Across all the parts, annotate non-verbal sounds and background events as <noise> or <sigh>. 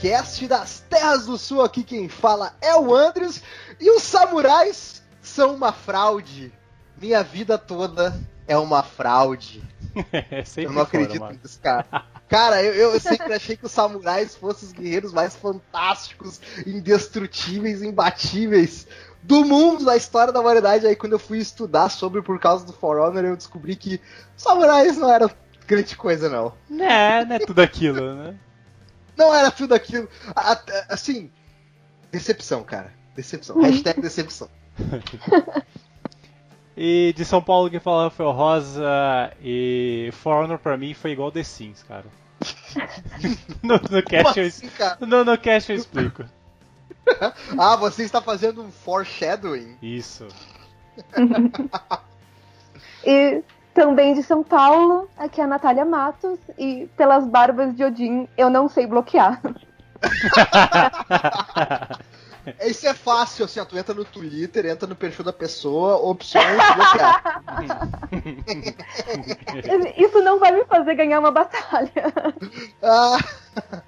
Playercast das Terras do Sul. Aqui quem fala é o Andres. E os samurais são uma fraude. Minha vida toda é uma fraude. <laughs> É, eu não foram, acredito mano. nisso, cara. Cara, eu, eu sempre achei que os samurais fossem os guerreiros mais fantásticos, indestrutíveis, imbatíveis do mundo, da história da humanidade. Aí quando eu fui estudar sobre por causa do For Honor, eu descobri que samurais não eram grande coisa, não. É, não é tudo aquilo, né? Não era tudo aquilo. A- a- Assim, decepção, cara. Decepção. Hashtag decepção. <laughs> E de São Paulo que falava foi o Rosa e For Honor pra mim foi igual The Sims, cara. <laughs> no, no cast eu, assim, cara? no, no cast eu explico. <laughs> Ah, você está fazendo um foreshadowing. Isso. E também de São Paulo, aqui é a Natália Matos, e pelas barbas de Odin, eu não sei bloquear. <laughs> <laughs> Isso é fácil, assim, ó, tu entra no Twitter, entra no perfil da pessoa, opções, bloquear. Isso não vai me fazer ganhar uma batalha. Ah,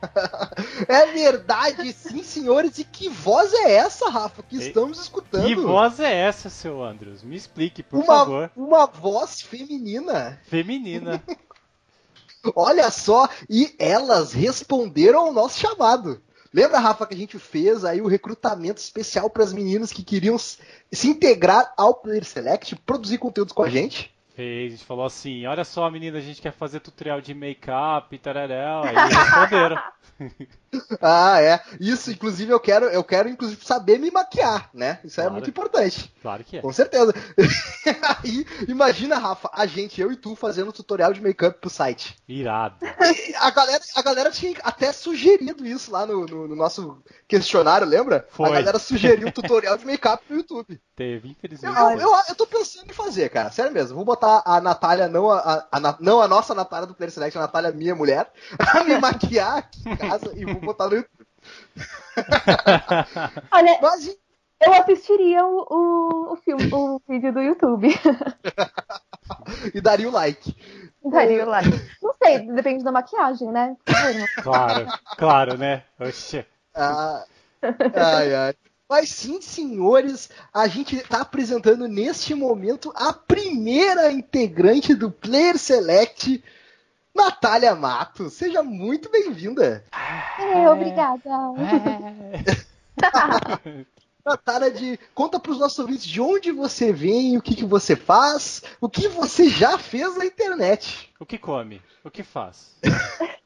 <laughs> é verdade, sim, senhores. E que voz é essa, Rafa, que estamos escutando? Que voz é essa, seu Andrews? Me explique, por uma, favor. uma voz feminina. Feminina. <laughs> Olha só, e elas responderam ao nosso chamado. Lembra, Rafa, que a gente fez aí o recrutamento especial para as meninas que queriam se integrar ao Player Select, produzir conteúdos com a gente? Fez, a gente falou assim, olha só menina, a gente quer fazer tutorial de make-up e tararéu. Aí eles responderam. <laughs> Ah, é. Isso, inclusive, eu quero, eu quero, inclusive, saber me maquiar, né? Isso é Claro. muito importante. Claro que é. Com certeza. <laughs> Aí, imagina, Rafa, a gente, eu e tu, fazendo tutorial de make-up pro site. Irado. A galera, a galera tinha até sugerido isso lá no, no- no nosso questionário, lembra? Foi. A galera sugeriu um tutorial de make-up no YouTube. Teve, Eu, infelizmente. eu, eu, eu tô pensando em fazer, cara. Sério mesmo. Vou botar a Natália, não a, a- a não a nossa Natália do Player Select, a Natália, minha mulher, <laughs> a me maquiar aqui em casa e vou botar no YouTube. <laughs> Olha, Mas, eu assistiria o, o, o filme, o vídeo do YouTube. <laughs> e daria o like. Daria lá. Não sei, depende da maquiagem, né? Claro, claro, né? Oxe. Ah, ai, ai. Mas sim, senhores, a gente está apresentando neste momento a primeira integrante do Player Select, Natália Matos. Seja muito bem-vinda. É, obrigada. É. <laughs> Natália, de, conta para os nossos ouvintes de onde você vem, o que, que você faz, o que você já fez na internet. O que come? O que faz? <laughs>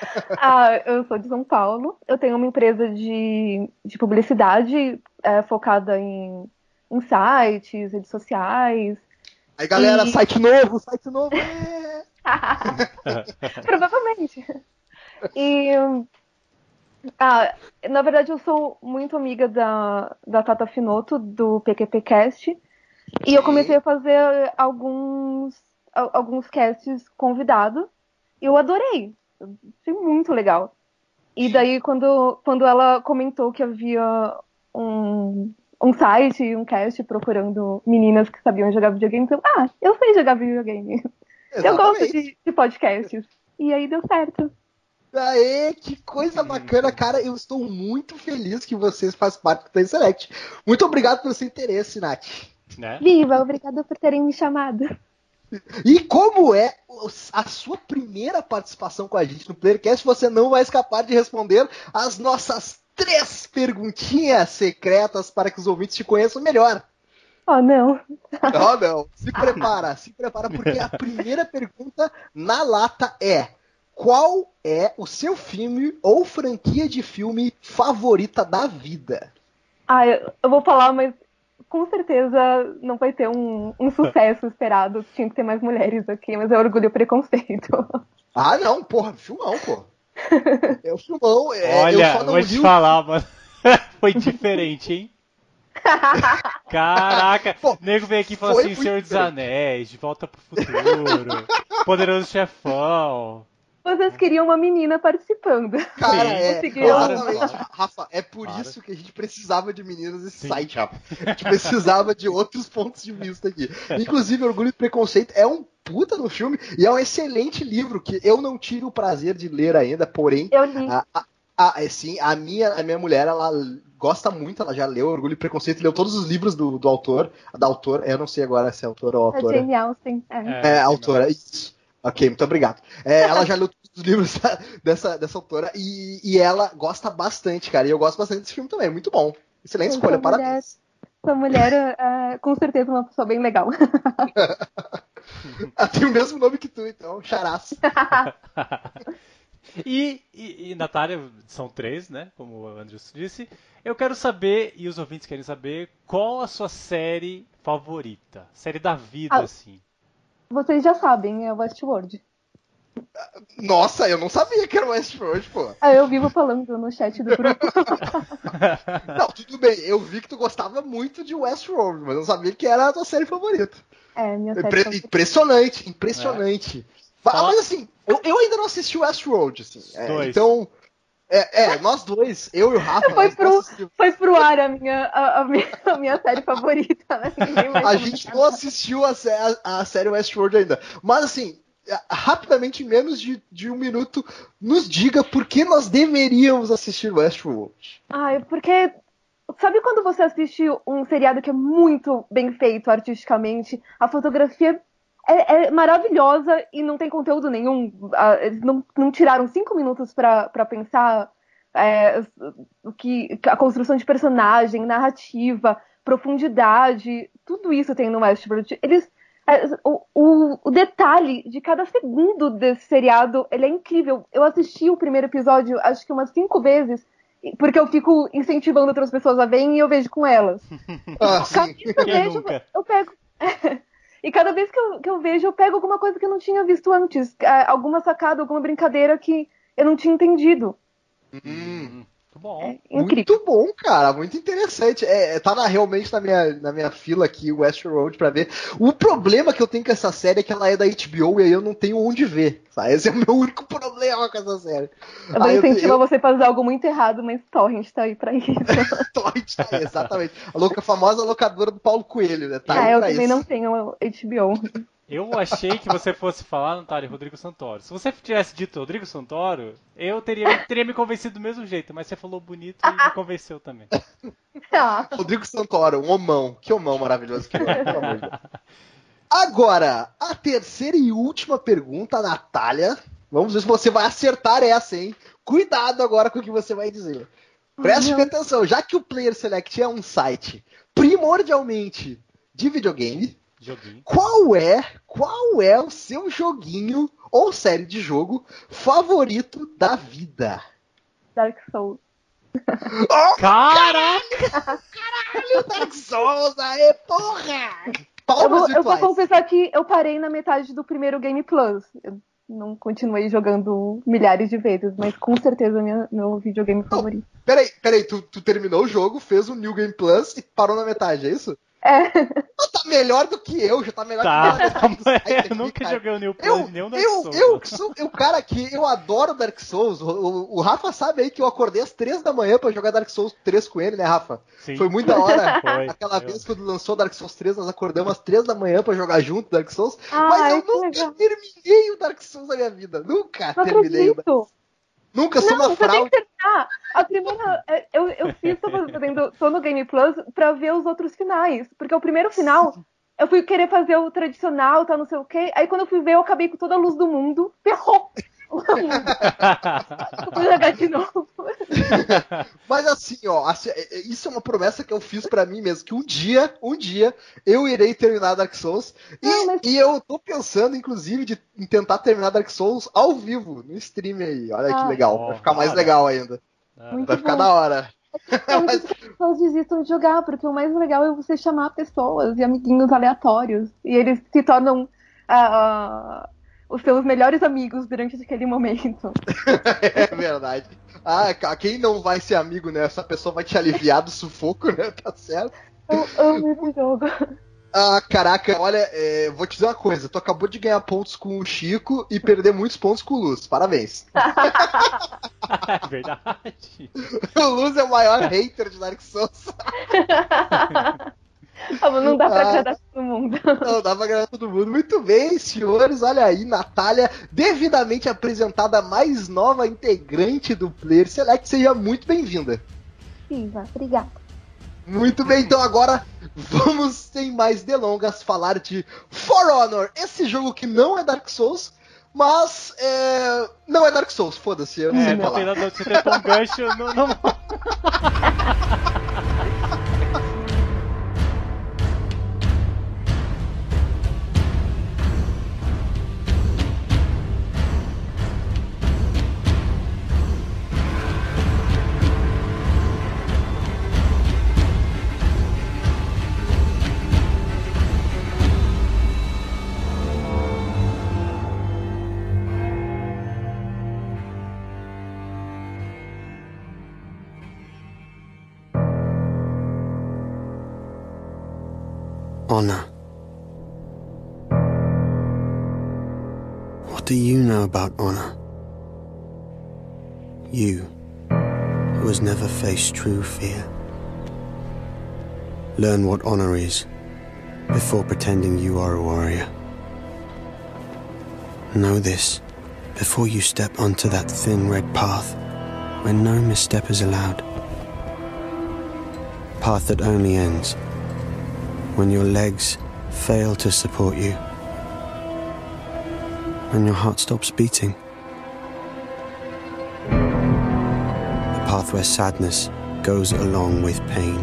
<laughs> Ah, eu sou de São Paulo. Eu tenho uma empresa de, de publicidade é, focada em, em sites, redes sociais. Aí, galera, E- site novo, site novo. <laughs> É. Provavelmente. E. Ah, na verdade, eu sou muito amiga da, da Tata Finoto, do PQPcast. E eu comecei a fazer alguns, al- alguns casts convidados. E eu adorei. Achei muito legal. E daí, quando, quando ela comentou que havia um, um site, um cast procurando meninas que sabiam jogar videogame, eu, ah, eu sei jogar videogame. Eu gosto Exatamente. de, de podcasts. E aí deu certo. Aê, que coisa bacana, cara. Eu estou muito feliz que vocês fazem parte do Play Select. Muito obrigado pelo seu interesse, Nath. Né? Viva, obrigada por terem me chamado. E como é a sua primeira participação com a gente no Playercast, você não vai escapar de responder as nossas três perguntinhas secretas para que os ouvintes te conheçam melhor. Oh, não. Oh, <laughs> não. Se prepara, se prepara, porque a primeira pergunta na lata é: Qual é o seu filme ou franquia de filme favorita da vida? Ah, eu, eu vou falar, mas com certeza não vai ter um, um sucesso esperado. Tinha que ter mais mulheres aqui, mas é orgulho e preconceito. <laughs> Ah, não, porra, filmão, pô. É o filmão. É, Olha, eu só não vou te falar, mano. <laughs> Foi diferente, hein? <laughs> Caraca, Pô, o nego vem aqui e fala foi assim, Senhor dos. Anéis, De Volta pro Futuro, Poderoso Chefão. Vocês queriam uma menina participando. Cara, Sim, é, Claro. Rafa, é por Claro. isso que a gente precisava de meninas nesse Sim. site, Rafa. A gente precisava de outros pontos de vista aqui. Inclusive, Orgulho e Preconceito é um puta no filme e é um excelente livro que eu não tive o prazer de ler ainda, porém, Eu li. a, a, a- é, sim, a minha, a minha mulher, ela gosta muito, ela já leu Orgulho e Preconceito, leu todos os livros do, do autor, da autora, eu não sei agora se é autora ou autora. Jane Austen. É. É, É, autora, isso. Ok, muito obrigado. É, ela já leu todos os livros dessa, dessa autora e, e ela gosta bastante, cara. E eu gosto bastante desse filme também, muito bom. Excelente Essa escolha, parabéns. Essa mulher é <laughs> com certeza uma pessoa bem legal. Ela <laughs> tem o mesmo nome que tu, então, charaço. <laughs> E, e, e, Natália, são três, né? Como o Andrews disse. Eu quero saber, e os ouvintes querem saber, qual a sua série favorita? Série da vida, Ah. assim. Vocês já sabem, é Westworld. Nossa, eu não sabia que era o Westworld, pô. Ah, eu vivo falando no chat do grupo. <laughs> Não, tudo bem, eu vi que tu gostava muito de Westworld, mas eu não sabia que era a tua série favorita. É, minha série Impre- favorita. impressionante, impressionante. Ah, Fala- mas assim, eu, eu ainda não assisti Westworld, assim. é, então, é, é, nós dois, eu e o Rafa, Foi pro- assistimos. Foi pro ar a minha, a, a minha, a minha série favorita, né? A gente não assistiu a, a- a série Westworld ainda. Mas assim, é, rapidamente, em menos de, de um minuto, nos diga por que nós deveríamos assistir Westworld. Ai, porque. Sabe quando você assiste um seriado que é muito bem feito artisticamente? A fotografia é, é maravilhosa e não tem conteúdo nenhum. Ah, Eles não, não tiraram cinco minutos pra pra pensar é, o que a construção de personagem, narrativa, profundidade, tudo isso tem no Westworld. Eles é, o, o, o detalhe de cada segundo desse seriado, ele é incrível. Eu assisti o primeiro episódio, acho que umas cinco vezes, porque eu fico incentivando outras pessoas a verem e eu vejo com elas. <laughs> Ah, sim. eu vejo, eu pego. <laughs> E cada vez que eu, que eu vejo, eu pego alguma coisa que eu não tinha visto antes. É, Alguma sacada, alguma brincadeira que eu não tinha entendido. Hum, Muito bom. É muito bom, cara, muito interessante. É, é, tá na- realmente na minha, na minha fila aqui, Westworld, pra ver. O problema que eu tenho com essa série é que ela é da HBO e aí eu não tenho onde ver. Sabe? Esse é o meu <laughs> único problema com essa série. Eu Aí incentivar eu- você a fazer algo muito errado, mas Torrent tá aí pra isso. <laughs> Torrent, tá aí, exatamente. A, louca, a famosa locadora do Paulo Coelho, né? Tá ah, eu também isso. não tenho HBO. Eu achei que você fosse falar, Natália, Rodrigo Santoro. Se você tivesse dito Rodrigo Santoro, eu teria, teria me convencido do mesmo jeito, mas você falou bonito e me convenceu também. <laughs> Rodrigo Santoro, um homão. Que homão maravilhoso que é, pelo amor de Deus. Agora, a terceira e última pergunta, Natália. Vamos ver se você vai acertar essa, hein? Cuidado agora com o que você vai dizer. Preste Não. atenção, já que o Player Select é um site primordialmente de videogame, Joguinho. qual é, qual é o seu joguinho ou série de jogo favorito da vida? Dark Souls. Oh, Caraca! caralho, Dark Souls, aê, porra! Eu vou, eu vou confessar que eu parei na metade do primeiro Game Plus. Eu não continuei jogando milhares de vezes, mas com certeza minha, meu videogame favorito. Peraí, peraí, tu, tu terminou o jogo, fez o New Game Plus e parou na metade, é isso? É, Tu tá melhor do que eu, já tá melhor Tá, que aqui, <laughs> eu nunca cara. joguei o New Eu, Plus, nem o Dark eu, Souls. eu, que sou o cara que eu adoro Dark Souls. O, o- o Rafa sabe aí que eu acordei às três da manhã pra jogar Dark Souls 3 com ele, né, Rafa? Sim. Foi muito da hora. <laughs> Foi, Aquela foi. vez quando lançou Dark Souls 3, nós acordamos às três da manhã pra jogar junto Dark Souls. Ai, mas eu que nunca legal. terminei o Dark Souls na minha vida. Nunca não terminei. o Dark- acredito. Nunca sou Não, uma você tem fraude. que terminar. A primeira. é, Eu, eu fiz, tô fazendo, tô no Game Plus pra ver os outros finais. Porque o primeiro final, eu fui querer fazer o tradicional, tá, não sei o quê. Aí quando eu fui ver, eu acabei com toda a luz do mundo. Ferrou! Fui jogar de novo. Mas assim, ó, assim, é, é, isso é uma promessa que eu fiz para mim mesmo, que um dia, um dia, eu irei terminar Dark Souls. E, Não, mas... e eu tô pensando, inclusive, de, em tentar terminar Dark Souls ao vivo, no stream aí. Olha ah, que legal, vai ficar mais legal ainda. Muito vai ficar bom. da hora. <laughs> Mas... As pessoas desistam de jogar, porque o mais legal é você chamar pessoas e amiguinhos aleatórios. E eles se tornam uh, uh, os seus melhores amigos durante aquele momento. <laughs> é verdade. Ah, quem não vai ser amigo, né? Essa pessoa vai te aliviar do sufoco, <laughs> né? Tá certo? Eu amo esse jogo. Ah, caraca, olha, é, vou te dizer uma coisa. Tu acabou de ganhar pontos com o Chico e perder muitos pontos com o Luz. Parabéns. <laughs> é verdade. O Luz é o maior hater de Dark Souls. Não dá pra ah, agradar todo mundo. <laughs> Não dá pra agradar todo mundo. Muito bem, senhores. Olha aí, Natália, devidamente apresentada, mais nova integrante do Player Select. Seja muito bem-vinda. Viva, obrigada. Muito bem, então agora vamos, sem mais delongas, falar de For Honor. Esse jogo que não é Dark Souls, mas é... não é Dark Souls, foda-se, eu não é, sei falar. Não, você tentou um gancho, não... não... <laughs> honor. What do you know about honor? You, who has never faced true fear. Learn what honor is before pretending you are a warrior. Know this before you step onto that thin red path where no misstep is allowed. Path that only ends when your legs fail to support you, and your heart stops beating. A path where sadness goes along with pain,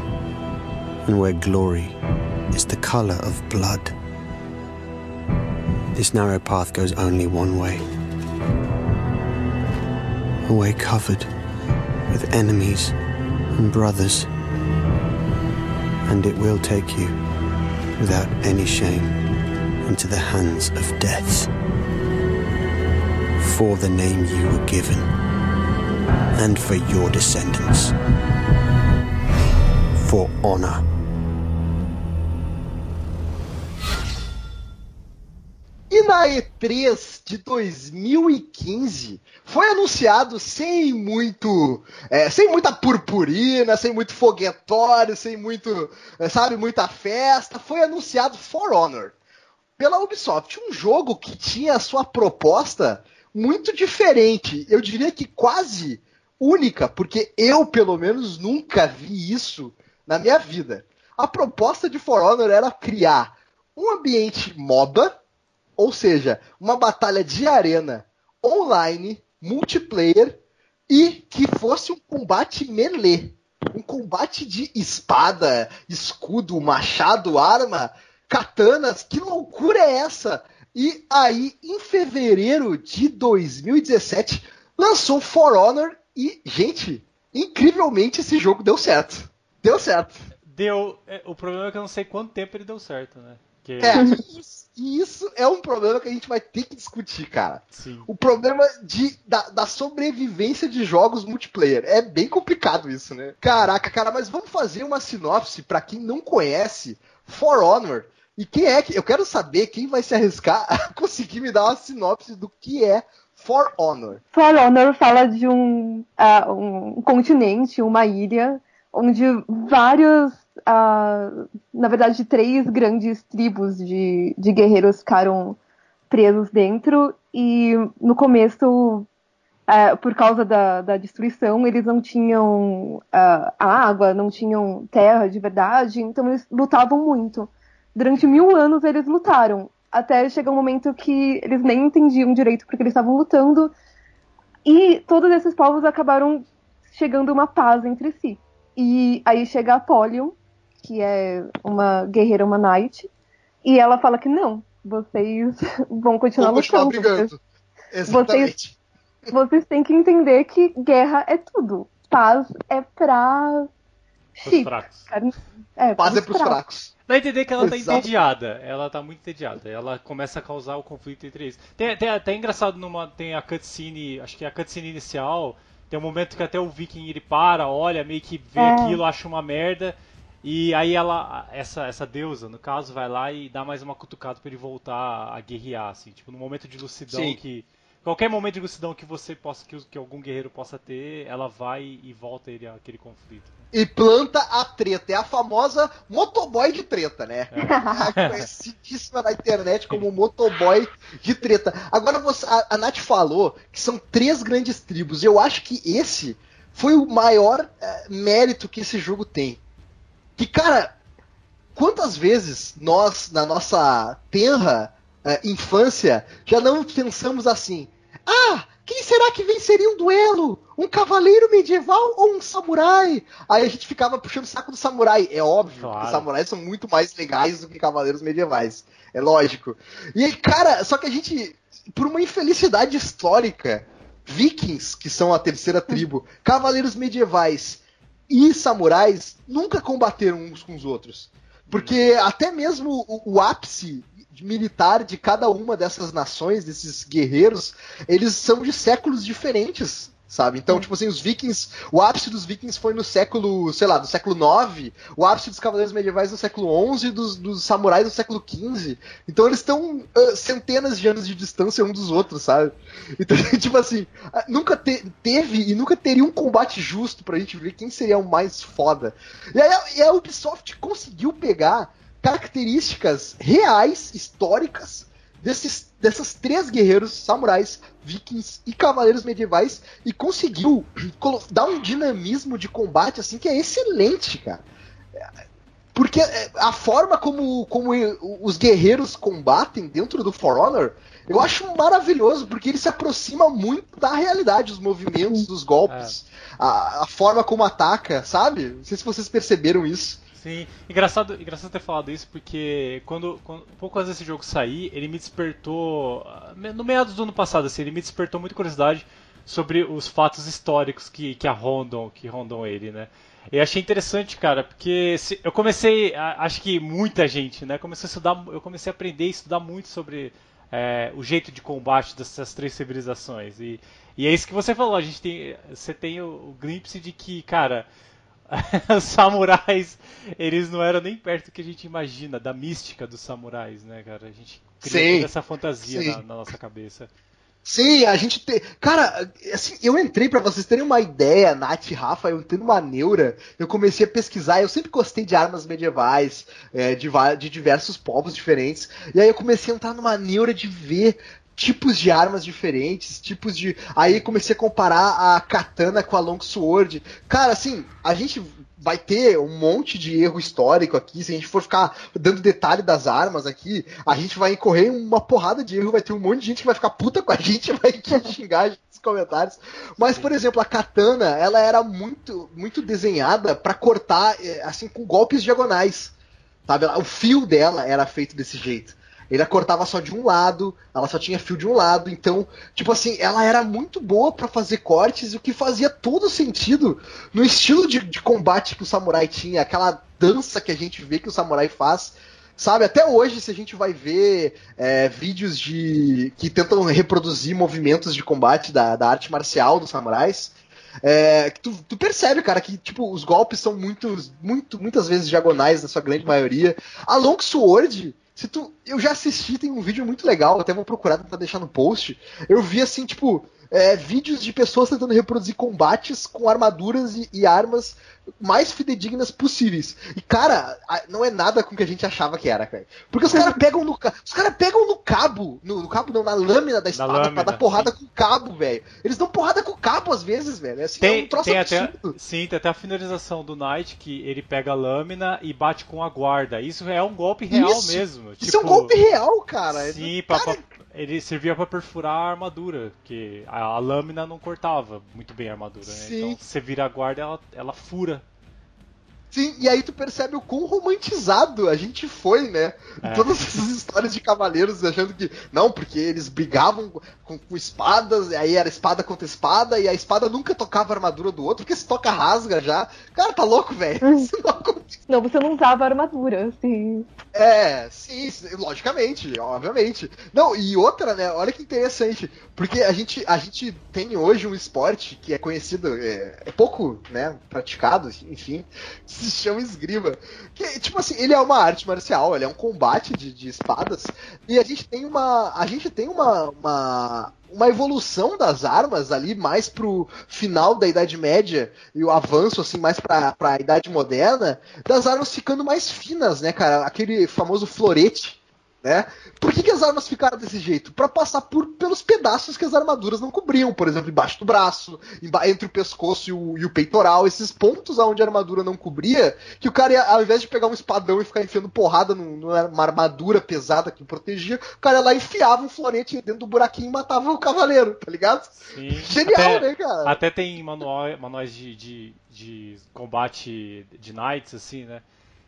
and where glory is the color of blood. This narrow path goes only one way. A way covered with enemies and brothers. And it will take you without any shame into the hands of death. For the name you were given, and for your descendants. For honor. E na E3 de 2015 foi anunciado sem muito, é, sem muita purpurina, sem muito foguetório, sem muito, é, sabe, muita festa. Foi anunciado For Honor pela Ubisoft, um jogo que tinha a sua proposta muito diferente. Eu diria que quase única, porque eu pelo menos nunca vi isso na minha vida. A proposta de For Honor era criar um ambiente MOBA ou seja, uma batalha de arena online, multiplayer e que fosse um combate melee. Um combate de espada, escudo, machado, arma, katanas. Que loucura é essa? E aí, em fevereiro de 2017, lançou For Honor e, gente, incrivelmente esse jogo deu certo. Deu certo. Deu. É, o problema é que eu não sei quanto tempo ele deu certo, né? Que... É, e isso é um problema que a gente vai ter que discutir, cara. Sim. O problema de, da, da, sobrevivência de jogos multiplayer. É bem complicado isso, né? Caraca, cara, mas vamos fazer uma sinopse para quem não conhece For Honor. E quem é que. Eu quero saber quem vai se arriscar <laughs> a conseguir me dar uma sinopse do que é For Honor. For Honor fala de um, uh, um continente, uma ilha, onde vários uh, na verdade, três grandes tribos de, de guerreiros ficaram presos dentro e no começo, uh, por causa da, da destruição, eles não tinham uh, água, não tinham terra de verdade, então eles lutavam muito. Durante mil anos eles lutaram, até chegar um momento que eles nem entendiam direito porque eles estavam lutando, e todos esses povos acabaram chegando uma paz entre si. E aí chega a Apollyon, que é uma guerreira, uma knight, e ela fala que não, vocês <laughs> vão continuar continuar lutando. brigando. Exatamente. Vocês têm que entender que guerra é tudo. Paz é pra Os chique. fracos. É, Paz é pros fracos. Dá a entender que ela tá Exato. entediada. Ela tá muito entediada. Ela começa a causar o conflito entre eles. Tem, tem até engraçado numa. Tem a cutscene. Acho que é a cutscene inicial. Tem um momento que até o Viking ele para, olha, meio que vê É. aquilo, acha uma merda. E aí ela. Essa, essa deusa, no caso, vai lá e dá mais uma cutucada pra ele voltar a guerrear, assim. Tipo, no momento de lucidão Sim. que. Qualquer momento de lucidão que você possa. Que, que algum guerreiro possa ter, ela vai e volta ele àquele conflito. E planta a treta. É a famosa motoboy de treta, né? É <laughs> conhecidíssima na internet como motoboy de treta. Agora você, a, a Nath falou que são três grandes tribos. Eu acho que esse foi o maior eh, mérito que esse jogo tem. Que, cara, quantas vezes nós, na nossa tenra eh, infância, já não pensamos assim: ah, quem será que venceria um duelo? Um cavaleiro medieval ou um samurai? Aí a gente ficava puxando o saco do samurai. É óbvio Claro. os samurais são muito mais legais do que cavaleiros medievais. É lógico. E aí, cara, só que a gente, por uma infelicidade histórica, vikings, que são a terceira tribo, <laughs> cavaleiros medievais e samurais nunca combateram uns com os outros. Porque até mesmo o, o ápice militar de cada uma dessas nações, desses guerreiros, eles são de séculos diferentes. Sabe? Então, tipo assim, os vikings, o ápice dos vikings foi no século, sei lá, do século IX, o ápice dos cavaleiros medievais no século XI, dos, dos samurais no século XV. Então eles estão ah, centenas de anos de distância um dos outros, sabe? <laughs> Então, <laughs> tipo assim, ah, nunca te- teve e nunca teria um combate justo pra gente ver quem seria o mais foda. E aí e a Ubisoft conseguiu pegar características reais, históricas, desses, dessas três guerreiros samurais, vikings e cavaleiros medievais e conseguiu <clears throat> dar um dinamismo de combate assim que é excelente, cara. Porque é, a forma como, como os guerreiros combatem dentro do For Honor, eu acho maravilhoso, porque ele se aproxima muito da realidade, os movimentos, dos golpes, a, a forma como ataca, sabe? Não sei se vocês perceberam isso. Sim, engraçado, engraçado ter falado isso porque quando, quando pouco antes desse jogo sair, ele me despertou ah, no meados do ano passado, assim, ele me despertou muita curiosidade sobre os fatos históricos que, que rondam, que rondam ele, né? E achei interessante, cara, porque se- eu comecei, acho que muita gente, né, começou a estudar, eu comecei a aprender e estudar muito sobre é, o jeito de combate dessas três civilizações e, e é isso que você falou, a gente tem, você tem o, o glimpse de que, cara, <laughs> os samurais, eles não eram nem perto do que a gente imagina, da mística dos samurais, né, cara? A gente toda essa fantasia na, na nossa cabeça. Sim, a gente tem. Cara, assim, eu entrei pra vocês terem uma ideia, Nath e Rafa, eu entrei numa neura, eu comecei a pesquisar, eu sempre gostei de armas medievais, é, de, de diversos povos diferentes, e aí eu comecei a entrar numa neura de ver tipos de armas diferentes, tipos de. Aí comecei a comparar a katana com a longsword. Cara, assim, a gente vai ter um monte de erro histórico aqui. Se a gente for ficar dando detalhe das armas aqui, a gente vai incorrer em uma porrada de erro. Vai ter um monte de gente que vai ficar puta com a <laughs> gente, vai xingar nos comentários. Mas, por exemplo, a katana, ela era muito, muito desenhada pra cortar, eh, assim, com golpes diagonais. Sabe? O fio dela era feito desse jeito. Ele cortava só de um lado, ela só tinha fio de um lado, então, tipo assim, ela era muito boa pra fazer cortes, o que fazia todo sentido no estilo de, de combate que o samurai tinha, aquela dança que a gente vê que o samurai faz. Sabe, até hoje, se a gente vai ver é, vídeos de que tentam reproduzir movimentos de combate da, da arte marcial dos samurais, é, tu, tu percebe, cara, que tipo, os golpes são muito, muito, muitas vezes diagonais na sua grande maioria. A Longsword, se tu. Eu já assisti, tem um vídeo muito legal, até vou procurar pra deixar no post. Eu vi assim, tipo, é, vídeos de pessoas tentando reproduzir combates com armaduras e, e armas mais fidedignas possíveis. E, cara, não é nada com o que a gente achava que era, cara. Porque os caras pegam no Os caras pegam no cabo. No, no cabo não, na lâmina da espada lâmina, pra dar porrada com o cabo, velho. Eles dão porrada com o cabo às vezes, velho. É, assim, é Tem, um troço tem até, sim, tem até a finalização do Knight que ele pega a lâmina e bate com a guarda. Isso é um golpe real Isso. mesmo. Isso é um tipo, golpe real, cara. Sim, pra, Cara, pra- ele servia para perfurar a armadura, porque a, a, lâmina não cortava muito bem a armadura, né? Então você vira a guarda, ela, ela fura Sim, e aí tu percebe o quão romantizado a gente foi, né? É. Todas essas histórias de cavaleiros achando que. Não, porque eles brigavam com, com, espadas, e aí era espada contra espada, e a espada nunca tocava a armadura do outro, porque se toca rasga já. Cara, tá louco, velho? Isso não acontece. Não, você não usava armadura, assim. É, sim, logicamente, obviamente. Não, e outra, né? Olha que interessante. Porque a gente, a gente tem hoje um esporte que é conhecido, é, é pouco, né, praticado, enfim, se chama esgrima. Que, tipo assim, ele é uma arte marcial, ele é um combate de, de espadas, e a gente tem uma. A gente tem uma, uma uma evolução das armas ali mais pro final da Idade Média e o avanço assim mais pra, pra Idade Moderna, das armas ficando mais finas, né, cara? Aquele famoso florete né? Por que, que as armas ficaram desse jeito? Para passar por, pelos pedaços que as armaduras não cobriam, por exemplo, embaixo do braço, entre o pescoço e o, e o peitoral, esses pontos onde a armadura não cobria, que o cara, ia, ao invés de pegar um espadão e ficar enfiando porrada numa armadura pesada que protegia, o cara ia lá enfiava um florete dentro do buraquinho e matava o cavaleiro, tá ligado? Sim. <laughs> Genial, até, né, cara? Até tem manual, manuais de, de, de combate de knights, assim, né?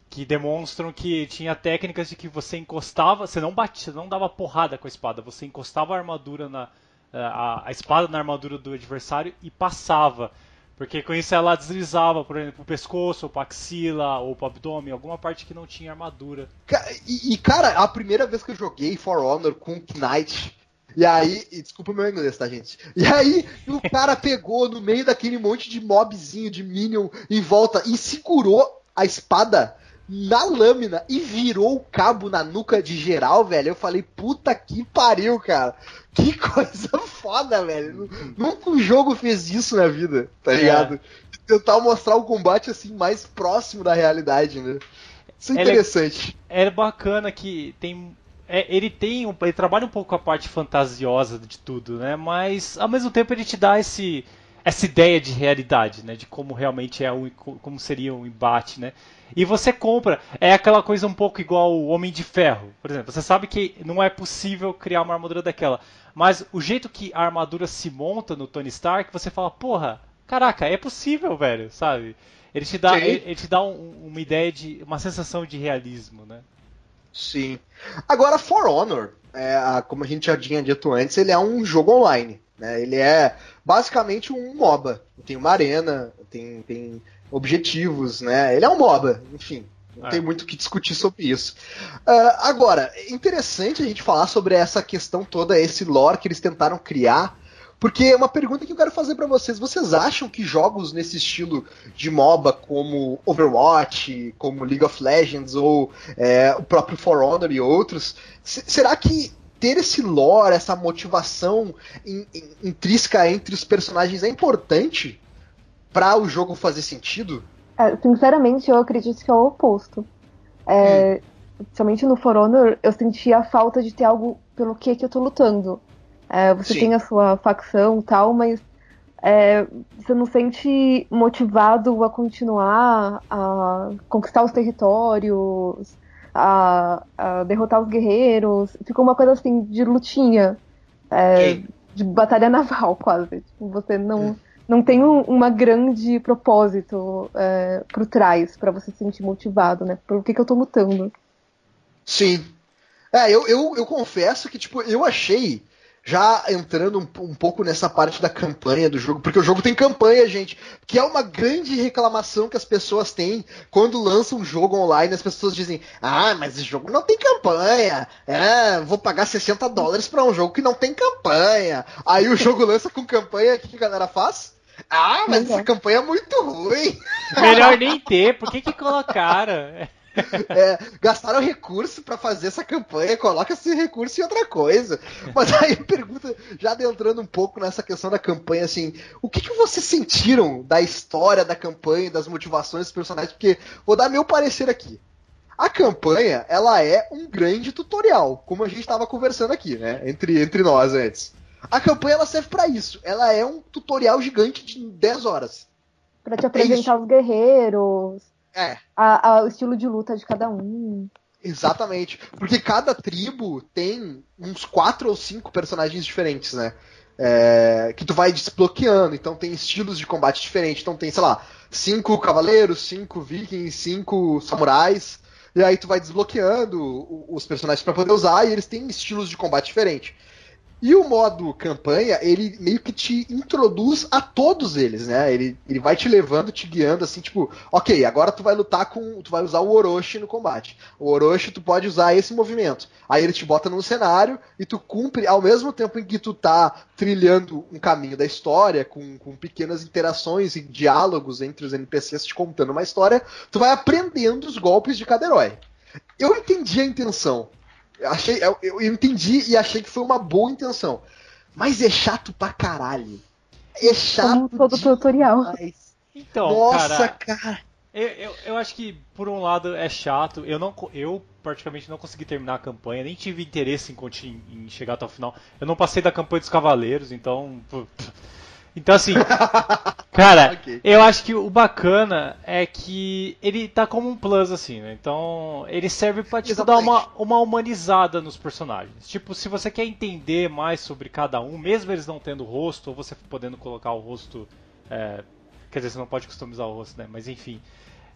Que demonstram que tinha técnicas de que você encostava, você não batia, não dava porrada com a espada, você encostava a armadura na a, a espada na armadura do adversário e passava. Porque com isso ela deslizava, por exemplo, o pescoço, ou pra axila, ou pro abdômen, alguma parte que não tinha armadura. E, e, cara, a primeira vez que eu joguei For Honor com Knight, e aí, e desculpa o meu inglês, tá, gente? E aí, o cara pegou no meio daquele monte de mobzinho, de minion em volta e segurou a espada na lâmina e virou o cabo na nuca de geral, velho. Eu falei, puta que pariu, cara. Que <laughs> coisa foda, velho. Nunca um jogo fez isso na vida, tá é. ligado? É. Tentar mostrar o combate assim mais próximo da realidade, né? Isso é, é interessante. É, é bacana que tem é, ele tem ele trabalha um pouco a parte fantasiosa de tudo, né? Mas ao mesmo tempo ele te dá esse essa ideia de realidade, né? De como realmente é o como seria o um embate, né? E você compra. É aquela coisa um pouco igual o Homem de Ferro. Por exemplo, você sabe que não é possível criar uma armadura daquela. Mas o jeito que a armadura se monta no Tony Stark, você fala, porra, caraca, é possível, velho, sabe? Ele te dá, ele, ele, te dá um, uma ideia de. uma sensação de realismo, né? Sim. Agora, For Honor, é, como a gente já tinha dito antes, ele é um jogo online. Né? Ele é basicamente um MOBA. Tem uma arena, tem, tem objetivos, né? Ele é um MOBA, enfim. Não é. tem muito o que discutir sobre isso. Uh, agora, é interessante a gente falar sobre essa questão toda, esse lore que eles tentaram criar. Porque é uma pergunta que eu quero fazer para vocês. Vocês acham que jogos nesse estilo de MOBA, como Overwatch, como League of Legends, ou é, o próprio For Honor e outros, será que ter esse lore, essa motivação in, in, intrínseca entre os personagens é importante para o jogo fazer sentido? É, sinceramente, eu acredito que é o oposto. É, hum. Somente no For Honor, eu senti a falta de ter algo pelo que, que eu tô lutando. É, você Sim. tem a sua facção tal, mas é, você não sente motivado a continuar a conquistar os territórios, a, a derrotar os guerreiros. Ficou uma coisa assim de lutinha, é, de batalha naval <laughs> quase. Tipo, você não. Hum não tem um, uma grande propósito é, por trás para você se sentir motivado, né? Por que, que eu tô lutando. Sim. É, eu, eu, eu confesso que, tipo, eu achei já entrando um, um, pouco nessa parte da campanha do jogo, porque o jogo tem campanha, gente, que é uma grande reclamação que as pessoas têm quando lançam um jogo online, as pessoas dizem, ah, mas esse jogo não tem campanha, é, vou pagar 60 dólares para um jogo que não tem campanha. Aí o jogo lança com campanha, o que a galera faz? Ah, mas essa campanha é muito ruim. Melhor nem ter, por que que colocaram? <laughs> É, gastaram recurso para fazer essa campanha, coloca esse recurso em outra coisa. Mas aí pergunta, já adentrando um pouco nessa questão da campanha, assim, o que, que vocês sentiram da história da campanha, das motivações dos personagens? Porque vou dar meu parecer aqui. A campanha, ela é um grande tutorial, como a gente estava conversando aqui, né, entre, entre nós antes. A campanha ela serve para isso. Ela é um tutorial gigante de 10 horas. Para te apresentar é os guerreiros. É. A, a, o estilo de luta de cada um. Exatamente. Porque cada tribo tem uns quatro ou cinco personagens diferentes, né? É, que tu vai desbloqueando. Então tem estilos de combate diferentes. Então tem, sei lá, cinco cavaleiros, cinco vikings, cinco samurais. E aí tu vai desbloqueando os personagens para poder usar e eles têm estilos de combate diferentes. E o modo campanha, ele meio que te introduz a todos eles, né? Ele, ele vai te levando, te guiando, assim, tipo, ok, agora tu vai lutar com. Tu vai usar o Orochi no combate. O Orochi, tu pode usar esse movimento. Aí ele te bota num cenário e tu cumpre, ao mesmo tempo em que tu tá trilhando um caminho da história, com, com pequenas interações e diálogos entre os NPCs te contando uma história, tu vai aprendendo os golpes de cada herói. Eu entendi a intenção. Achei, eu, eu entendi e achei que foi uma boa intenção. Mas é chato pra caralho. É chato. Como todo tutorial. Então, Nossa, cara. cara. Eu, eu, eu acho que, por um lado, é chato. Eu, não, eu praticamente não consegui terminar a campanha, nem tive interesse em, em chegar até o final. Eu não passei da campanha dos Cavaleiros, então. Então, assim. <laughs> cara, Ok. eu acho que o bacana é que ele tá como um plus, assim, né? Então, ele serve pra tipo, dar uma, uma humanizada nos personagens. Tipo, se você quer entender mais sobre cada um, mesmo eles não tendo rosto, ou você podendo colocar o rosto. é, quer dizer, você não pode customizar o rosto, né? Mas enfim.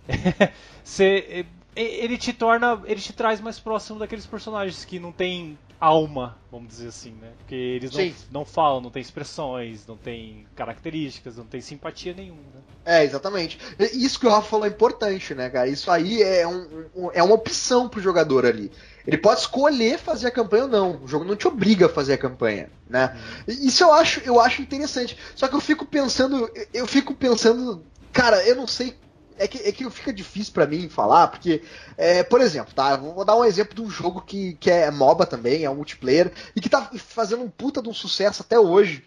<laughs> Você, e- ele te torna. Ele te traz mais próximo daqueles personagens que não tem alma, vamos dizer assim, né? Porque eles não, não falam, não tem expressões, não tem características, não tem simpatia nenhuma, né? É, exatamente. Isso que o Rafa falou é importante, né, cara? Isso aí é, um- um- é uma opção pro jogador ali. Ele pode escolher fazer a campanha ou não. O jogo não te obriga a fazer a campanha, né? E Isso eu acho, eu acho interessante. Só que eu fico pensando, eu fico pensando, cara, eu não sei. É que, é que fica difícil pra mim falar, porque, é, por exemplo, tá? eu Vou dar um exemplo de um jogo que, que é MOBA também, é um multiplayer, e que tá fazendo um puta de um sucesso até hoje,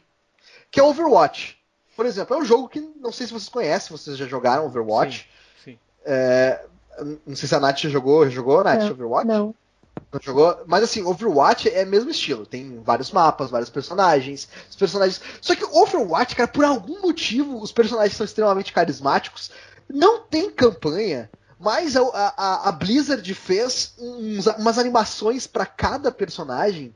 que é Overwatch. Por exemplo, é um jogo que não sei se vocês conhecem, vocês já jogaram Overwatch. Sim. É, não sei se a Nath já jogou, já jogou, Nath, Não, Overwatch? Não. Não jogou? Mas assim, Overwatch é o mesmo estilo. Tem vários mapas, vários personagens. Os personagens. Só que Overwatch, cara, por algum motivo, os personagens são extremamente carismáticos. Não tem campanha. Mas a, a, a Blizzard fez uns- umas animações pra cada personagem.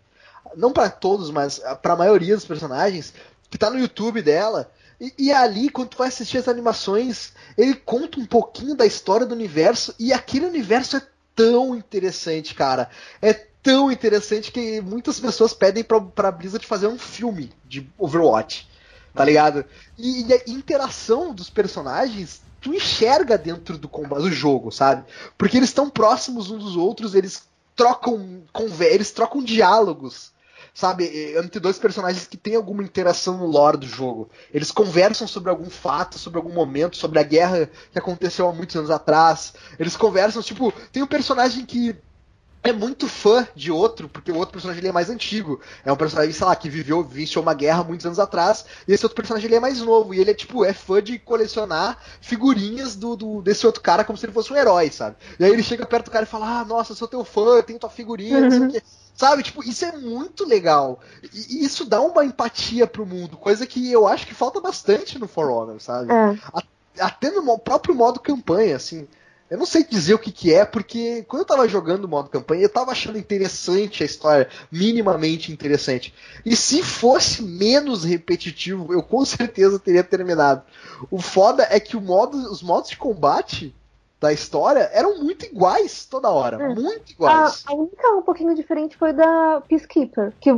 Não pra todos, mas pra maioria dos personagens. Que tá no YouTube dela. E, e ali, quando tu vai assistir as animações, ele conta um pouquinho da história do universo. E aquele universo é tão interessante, cara. É tão interessante que muitas pessoas pedem pra, pra Blizzard fazer um filme de Overwatch. Tá ligado? E, e a interação dos personagens, tu enxerga dentro do combate do jogo, sabe? Porque eles estão próximos uns dos outros, eles trocam conver eles trocam diálogos. Sabe, entre dois personagens que têm alguma interação no lore do jogo. Eles conversam sobre algum fato, sobre algum momento, sobre a guerra que aconteceu há muitos anos atrás. Eles conversam, tipo, tem um personagem que é muito fã de outro, porque o outro personagem ele é mais antigo. É um personagem, sei lá, que viveu, venceu uma guerra muitos anos atrás, e esse outro personagem ele é mais novo, e ele é tipo, é fã de colecionar figurinhas do, do- desse outro cara como se ele fosse um herói, sabe? E aí ele chega perto do cara e fala, ah, nossa, eu sou teu fã, eu tenho tua figurinha, não sei o quê. Sabe, tipo, isso é muito legal. E isso dá uma empatia pro mundo, coisa que eu acho que falta bastante no For Honor, sabe? É. até no próprio modo campanha, assim. Eu não sei dizer o que, que é, porque quando eu tava jogando o modo campanha, eu tava achando interessante a história, minimamente interessante. E se fosse menos repetitivo, eu com certeza teria terminado. O foda é que modo, os modos de combate da história eram muito iguais toda hora. Hum. Muito A, iguais. a única um pouquinho diferente foi da Peacekeeper, que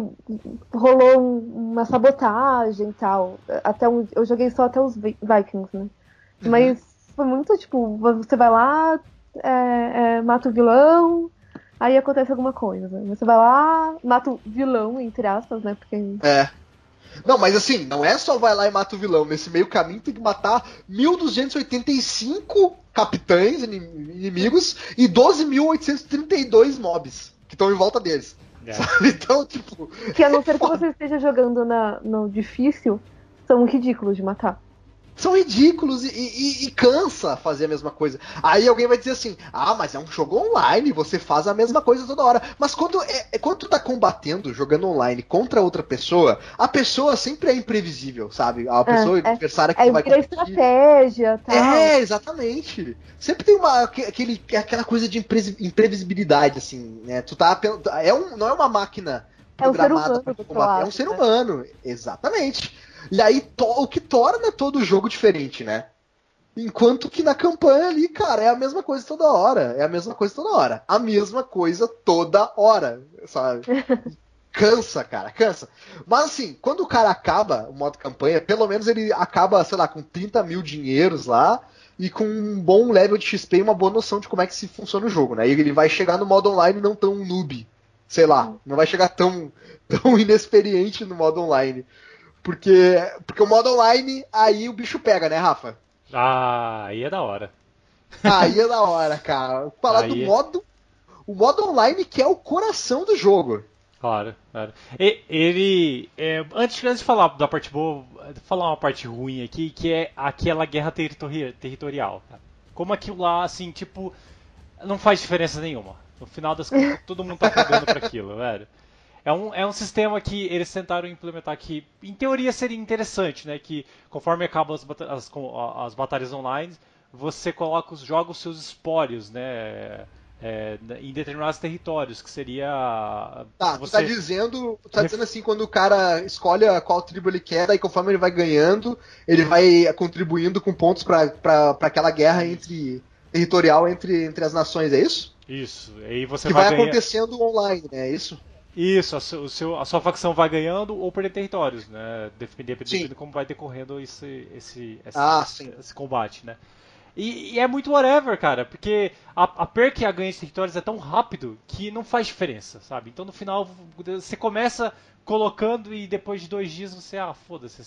rolou um- uma sabotagem e tal. Até um- eu joguei só até os Vi- Vikings, né? Uhum. Mas foi muito tipo, você vai lá, é, é, mata o vilão, aí acontece alguma coisa. Você vai lá, mata o vilão, entre aspas, né? Porque É. Não, mas assim, não é só vai lá e mata o vilão. Nesse meio caminho tem que matar 1285 capitães inim- inimigos e 12.832 mobs que estão em volta deles. É. Sabe? Então, tipo. que a não ser que <laughs> você esteja jogando na, no difícil, são ridículos de matar. São ridículos e, e, e, cansa fazer a mesma coisa. Aí alguém vai dizer assim: ah, mas é um jogo online, você faz a mesma coisa toda hora. Mas quando, é, é, quando tu tá combatendo, jogando online contra outra pessoa, a pessoa sempre é imprevisível, sabe? A pessoa é, adversária que é, tu vai competir. estratégia, tal. É, exatamente. Sempre tem uma, aquele, aquela coisa de imprevisibilidade, assim, né? Tu tá. É um, não é uma máquina programada é um para combater, é um ser humano. Exatamente. E aí o que torna todo o jogo diferente, né? Enquanto que na campanha ali, cara, é a mesma coisa toda hora. É a mesma coisa toda hora. A mesma coisa toda hora, sabe? <laughs> cansa, cara, cansa. Mas assim, quando o cara acaba o modo campanha, pelo menos ele acaba, sei lá, com 30 mil dinheiros lá e com um bom level de XP e uma boa noção de como é que se funciona o jogo, né? E ele vai chegar no modo online não tão noob. Sei lá, não vai chegar tão, <laughs> tão inexperiente no modo online. Porque, porque o modo online, aí o bicho pega, né, Rafa? Ah, aí é da hora. Aí é da hora, cara. Falar aí do é... modo. O modo online que é o coração do jogo. Claro, claro. E, ele. É, antes, antes de falar da parte boa, falar uma parte ruim aqui, que é aquela guerra territori territorial. Como aquilo lá, assim, tipo. Não faz diferença nenhuma. No final das contas, todo mundo tá cagando pra <laughs> aquilo, velho. É um, é um sistema que eles tentaram implementar que, em teoria, seria interessante, né? Que conforme acabam as, as, as batalhas online, você coloca os, joga os seus espólios, né? É, em determinados territórios, que seria. Tá, você tá dizendo. Tá dizendo assim, quando o cara escolhe qual tribo ele quer, aí conforme ele vai ganhando, ele vai contribuindo com pontos para aquela guerra entre territorial entre, entre as nações, é isso? Isso. Aí você que vai, vai acontecendo online, né? É isso? Isso, a, seu, a sua facção vai ganhando ou perdendo territórios, né? Dependendo de como vai decorrendo esse, esse, esse, ah, esse combate, né? E, e, é muito whatever, cara, porque a, a perca e a ganha de territórios é tão rápido que não faz diferença, sabe? Então no final você começa colocando e depois de dois dias você, ah, foda-se,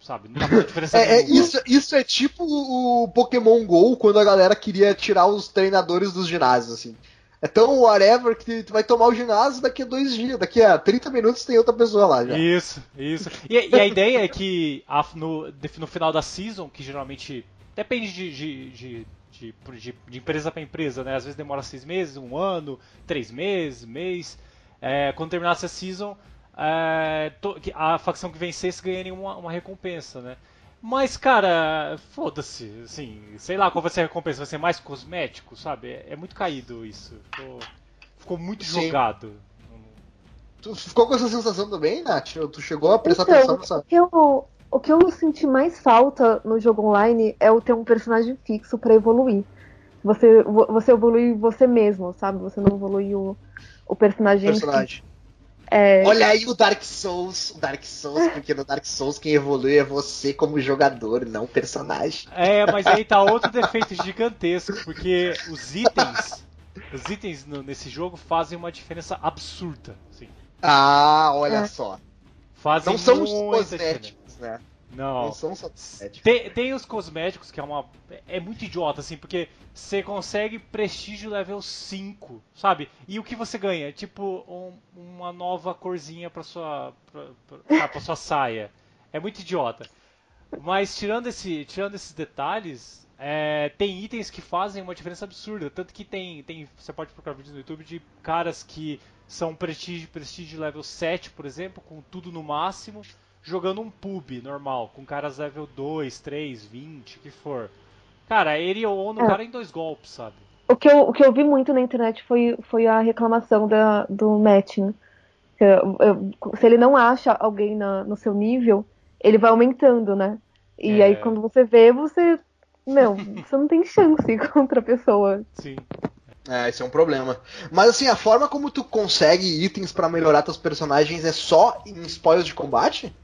sabe? Não tá diferença <laughs> é, é, isso, isso é tipo o Pokémon GO quando a galera queria tirar os treinadores dos ginásios, assim. É tão whatever que tu vai tomar o ginásio daqui a dois dias, daqui a 30 minutos tem outra pessoa lá já. Isso, isso. E, e a ideia é que a, no, no final da season, que geralmente depende de, de, de de, de, de, empresa para empresa, né? Às vezes demora seis meses, um ano, três meses, mês. É, quando terminasse a season, é, to, a facção que vencesse ganharia uma, uma recompensa, né? Mas, cara, foda-se, assim, sei lá qual vai ser a recompensa, vai ser mais cosmético, sabe? É, é muito caído isso. Ficou, ficou muito Sim. jogado. Tu ficou com essa sensação também, Nath? Tu chegou a prestar então, atenção nessa. O que, eu, o que eu senti mais falta no jogo online é o ter um personagem fixo para evoluir. Você, você evolui você mesmo, sabe? Você não evolui o, o personagem. personagem. É... Olha aí o Dark Souls, o Dark Souls, porque no Dark Souls quem evolui é você como jogador, não o personagem. É, mas aí tá outro defeito gigantesco, porque os itens, os itens no, nesse jogo fazem uma diferença absurda. Assim. Ah, olha é. só. Fazem não são os cosméticos, né? Não. São só tem, tem os cosméticos, que é uma. É muito idiota, assim, porque você consegue prestígio level 5, sabe? E o que você ganha? Tipo, um, uma nova corzinha pra sua. Pra, pra, pra, sua saia. É muito idiota. Mas tirando, esse, tirando esses detalhes, é, tem itens que fazem uma diferença absurda. Tanto que tem. tem você pode procurar vídeos no YouTube de caras que são prestígio, prestígio level 7, por exemplo, com tudo no máximo jogando um pub normal, com caras level 2, 3, 20, o que for. Cara, ele ou no é. cara em dois golpes, sabe? O que, eu, o que eu vi muito na internet foi, foi a reclamação da, do match, né? Eu, eu, se ele não acha alguém na, no seu nível, ele vai aumentando, né? E é. aí quando você vê, você. Meu, <laughs> você não tem chance <laughs> contra a pessoa. Sim. É, esse é um problema. Mas assim, a forma como tu consegue itens para melhorar teus personagens é só em spoilers de combate?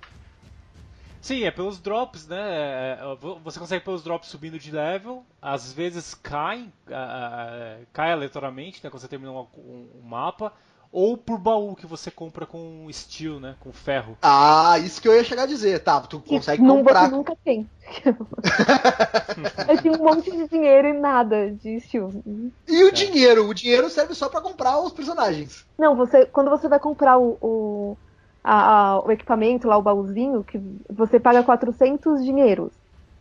Sim, é pelos drops, né? É, é, você consegue pelos drops subindo de level, às vezes cai, cai aleatoriamente, né? Quando você termina um, um, mapa, ou por baú que você compra com steel, né? Com ferro. Ah, isso que eu ia chegar a dizer, tá? Tu consegue não, comprar. Você nunca tem. <laughs> eu tenho um monte de dinheiro e nada de steel. E o é. dinheiro? O dinheiro serve só para comprar os personagens. Não, você quando você vai comprar o, o a, a, o equipamento lá, o baúzinho, que você paga 400 dinheiros.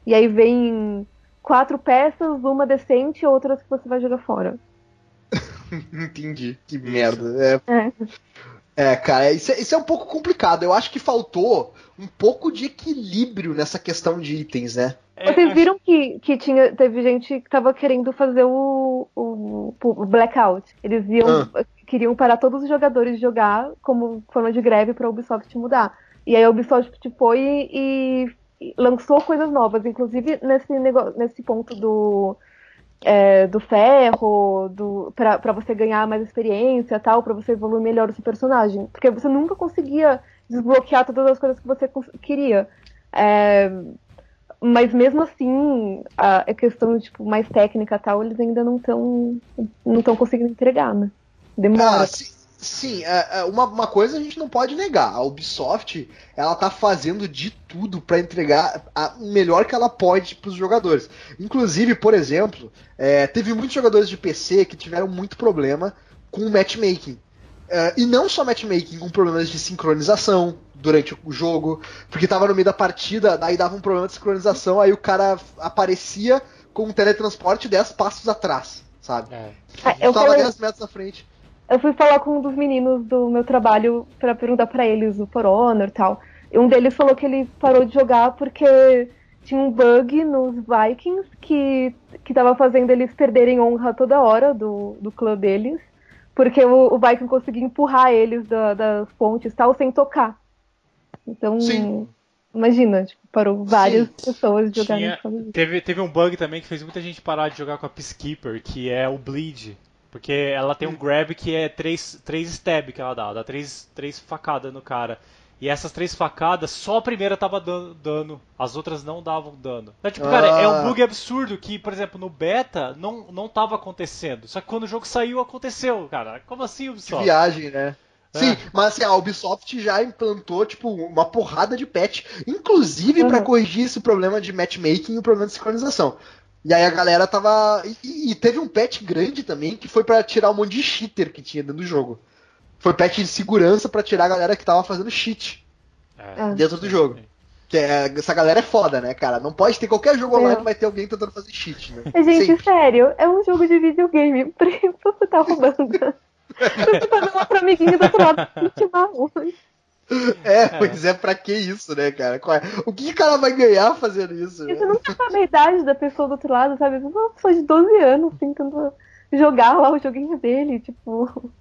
E aí vem quatro peças, uma decente e outras que você vai jogar fora. <laughs> Entendi. Que merda. É, é. é cara, isso é, isso é um pouco complicado. Eu acho que faltou um pouco de equilíbrio nessa questão de itens, né? É, Vocês viram que, que tinha, teve gente que tava querendo fazer o, o, o blackout. Eles iam, ah. Queriam parar todos os jogadores de jogar como forma de greve para a Ubisoft mudar. E aí a Ubisoft foi e, lançou coisas novas, inclusive nesse, negócio, nesse ponto do, é, do ferro, do, para você ganhar mais experiência tal, para você evoluir melhor o seu personagem. Porque você nunca conseguia desbloquear todas as coisas que você queria. É, mas mesmo assim, a, questão tipo, mais técnica tal, eles ainda não estão não estão conseguindo entregar, né? Demora. Ah, sim, sim é, é, uma, uma coisa a gente não pode negar. A Ubisoft, ela tá fazendo de tudo para entregar o melhor que ela pode para os jogadores. Inclusive, por exemplo, é, teve muitos jogadores de PC que tiveram muito problema com o matchmaking. É, e não só matchmaking, com problemas de sincronização, durante o jogo, porque tava no meio da partida, aí dava um problema de sincronização, aí o cara aparecia com um teletransporte 10 passos atrás, sabe? É. Ah, eu tava falei... 10 metros à frente. Eu fui falar com um dos meninos do meu trabalho para perguntar para eles o For Honor e tal. E um deles falou que ele parou de jogar porque tinha um bug nos Vikings que, que tava fazendo eles perderem honra toda hora do, do clã deles. Porque o, o Viking conseguia empurrar eles da, das pontes e tal sem tocar. Então, Sim. imagina, tipo, parou várias Sim. pessoas de jogar Tinha, teve, teve um bug também que fez muita gente parar de jogar com a Peacekeeper, que é o Bleed. Porque ela tem um grab que é três, três stab que ela dá, ela dá três, três facadas no cara. E essas três facadas, só a primeira tava dando dano, as outras não davam dano. Então, tipo, ah. cara, é um ah. bug absurdo que, por exemplo, no beta não, não tava acontecendo. Só que quando o jogo saiu, aconteceu, cara. Como assim, Ubisoft? Que viagem, né? Sim, é. mas assim, a Ubisoft já implantou, tipo, uma porrada de patch, inclusive uhum. para corrigir esse problema de matchmaking e o problema de sincronização. E aí a galera tava. E, e teve um patch grande também que foi para tirar um monte de cheater que tinha dentro do jogo. Foi patch de segurança para tirar a galera que tava fazendo cheat é. dentro do jogo. Que é, essa galera é foda, né, cara? Não pode ter qualquer jogo online que vai ter alguém tentando fazer cheat, né? Gente, Sempre. sério, é um jogo de videogame. <laughs> Por que você tá roubando? <laughs> Você fazer uma pro amiguinho do outro lado <laughs> É, pois é, pra que isso, né, cara? É? O que o cara vai ganhar fazendo isso? Você não sabe a idade da pessoa do outro lado, sabe? Uma pessoa de 12 anos tentando jogar lá o joguinho dele, tipo.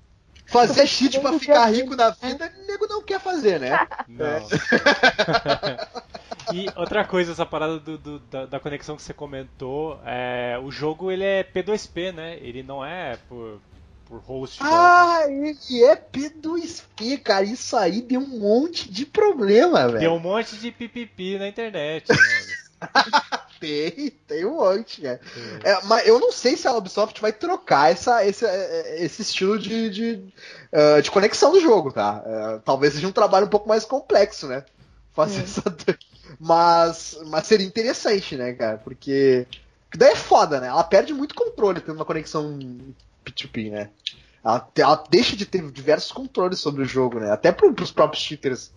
Fazer <laughs> cheat pra ficar rico na vida, o nego não quer fazer, né? <laughs> Não. É. e outra coisa, essa parada do, do, da, da, conexão que você comentou, é, o jogo ele é P2P, né? Ele não é por por host. Ah, ele é P2P, cara. Isso aí deu um monte de problema, velho. Deu um monte de pipipi na internet, <laughs> tem, tem um monte, né? É, mas eu não sei se a Ubisoft vai trocar essa, esse, esse estilo de, de, uh, de conexão do jogo, tá? Uh, talvez seja um trabalho um pouco mais complexo, né? Fazer é. essa. Mas, mas seria interessante, né, cara? Porque. Daí é foda, né? Ela perde muito controle tendo uma conexão P2P, né? Ela, ela, deixa de ter diversos controles sobre o jogo, né? Até para os próprios cheaters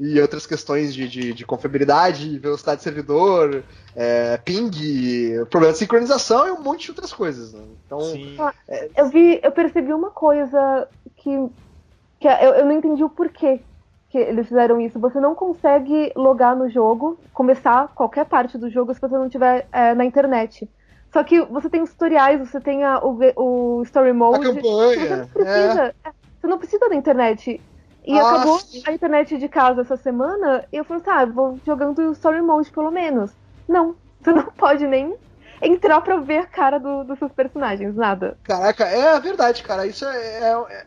e outras questões de, de, de confiabilidade, velocidade de servidor, é, ping, problema de sincronização e um monte de outras coisas. Né? Então, é... eu vi, eu percebi uma coisa que, que eu, eu não entendi o porquê que eles fizeram isso. Você não consegue logar no jogo, começar qualquer parte do jogo se você não estiver é, na internet. Só que você tem os tutoriais, você tem a, o, o Story Mode. A campanha. Você não precisa, é. você não precisa da internet. E ah, acabou a internet de casa essa semana, e eu falei ah, vou jogando o Story Mode pelo menos. Não, você <laughs> não pode nem entrar pra ver a cara do, dos seus personagens, nada. Caraca, é verdade, cara. Isso é. é, é...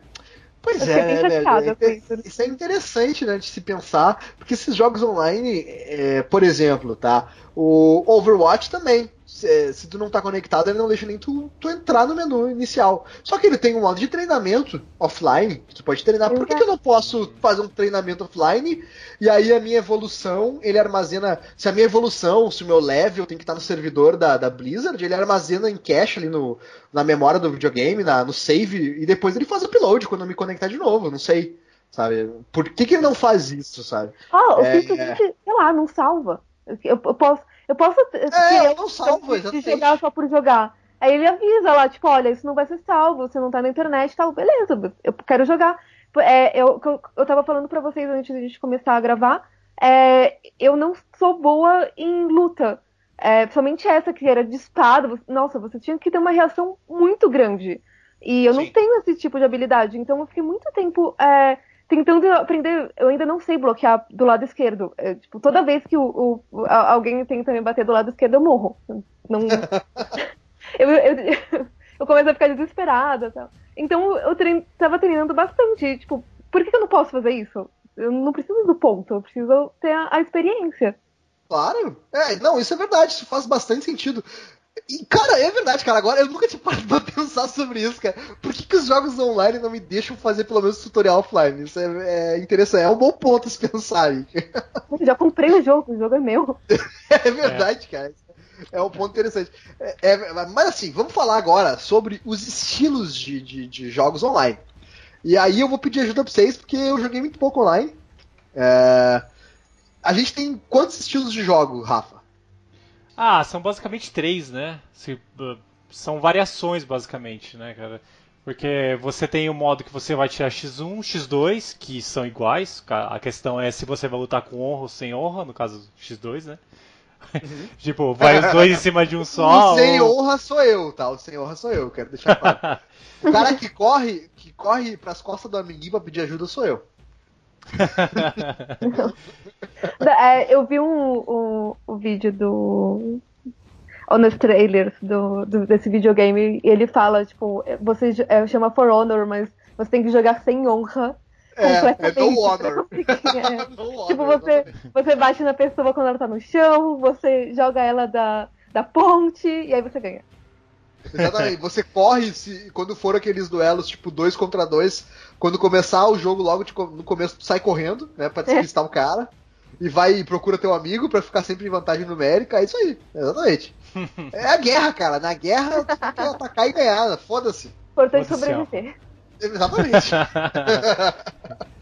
Pois eu é, né, velho? É, isso é interessante, né, de se pensar, porque esses jogos online, é, por exemplo, tá? O Overwatch também se, se, tu não tá conectado, ele não deixa nem tu, tu, entrar no menu inicial. Só que ele tem um modo de treinamento offline, que tu pode treinar. Por que, que eu não posso fazer um treinamento offline e aí a minha evolução, ele armazena. Se a minha evolução, se o meu level tem que estar no servidor da, da Blizzard, ele armazena em cache ali no, na memória do videogame, na, no save, e depois ele faz upload quando eu me conectar de novo, não sei. Sabe? Por que, que ele não faz isso, sabe? Ah, oh, é, simplesmente, sei lá, não salva. Eu, eu posso Eu posso É, eu não salvo, de jogar só por jogar. Aí ele avisa lá, tipo, olha, isso não vai ser salvo, você não tá na internet e tal. Beleza, eu quero jogar. É, eu, eu, tava falando pra vocês antes da gente começar a gravar, é, eu não sou boa em luta. É, somente essa que era de espada, nossa, você tinha que ter uma reação muito grande. E eu não Sim. tenho esse tipo de habilidade, então eu fiquei muito tempo é, tentando aprender. Eu ainda não sei bloquear do lado esquerdo. É, tipo, toda vez que o, o- a- alguém tenta me bater do lado esquerdo, eu morro. Não, <laughs> eu, eu, <laughs> eu começo a ficar desesperada tal. Então eu trein, tava treinando bastante. Tipo, por que que eu não posso fazer isso? Eu não preciso do ponto, eu preciso ter a, a experiência. Claro. É, não, isso é verdade, isso faz bastante sentido. E, cara, é verdade, cara. Agora eu nunca tinha parado pra pensar sobre isso, cara. Por que, que os jogos online não me deixam fazer pelo menos tutorial offline? Isso é, é interessante. É um bom ponto se pensarem. Eu já comprei o jogo, o jogo é meu. <laughs> É verdade, cara. É um ponto interessante. É, é, mas assim, vamos falar agora sobre os estilos de, de, de jogos online. E aí eu vou pedir ajuda pra vocês, porque eu joguei muito pouco online. É, a gente tem quantos estilos de jogo, Rafa? Ah, são basicamente três, né? Se- são variações, basicamente, né, cara? Porque você tem o modo que você vai tirar X1, X2, que são iguais. A questão é se você vai lutar com honra ou sem honra, no caso X2, né? <laughs> tipo, vai os dois em cima de um só. o sem ou- honra sou eu, tá? O sem honra sou eu, quero deixar claro. <laughs> o cara que corre, que corre pras costas do amiguinho pra pedir ajuda sou eu. É, eu vi um, um, um vídeo do. Ou nos trailers do, do- desse videogame, e ele fala, tipo, você j- é, chama For Honor, mas você tem que jogar sem honra. É, é completamente no pra honor. <laughs> é. <laughs> No honor, Tipo, você, você bate na pessoa quando ela tá no chão, você joga ela da, da ponte, e aí você ganha. Exatamente. Você corre se, quando for aqueles duelos, tipo, dois contra dois. Quando começar o jogo, logo de no começo, tu sai correndo, né? Pra despistar o cara. E vai e procura teu amigo pra ficar sempre em vantagem numérica. É isso aí. Exatamente. <laughs> É a guerra, cara. Na guerra, tu tem que <laughs> atacar e ganhar. Foda-se. Importante sobreviver. Exatamente. <laughs>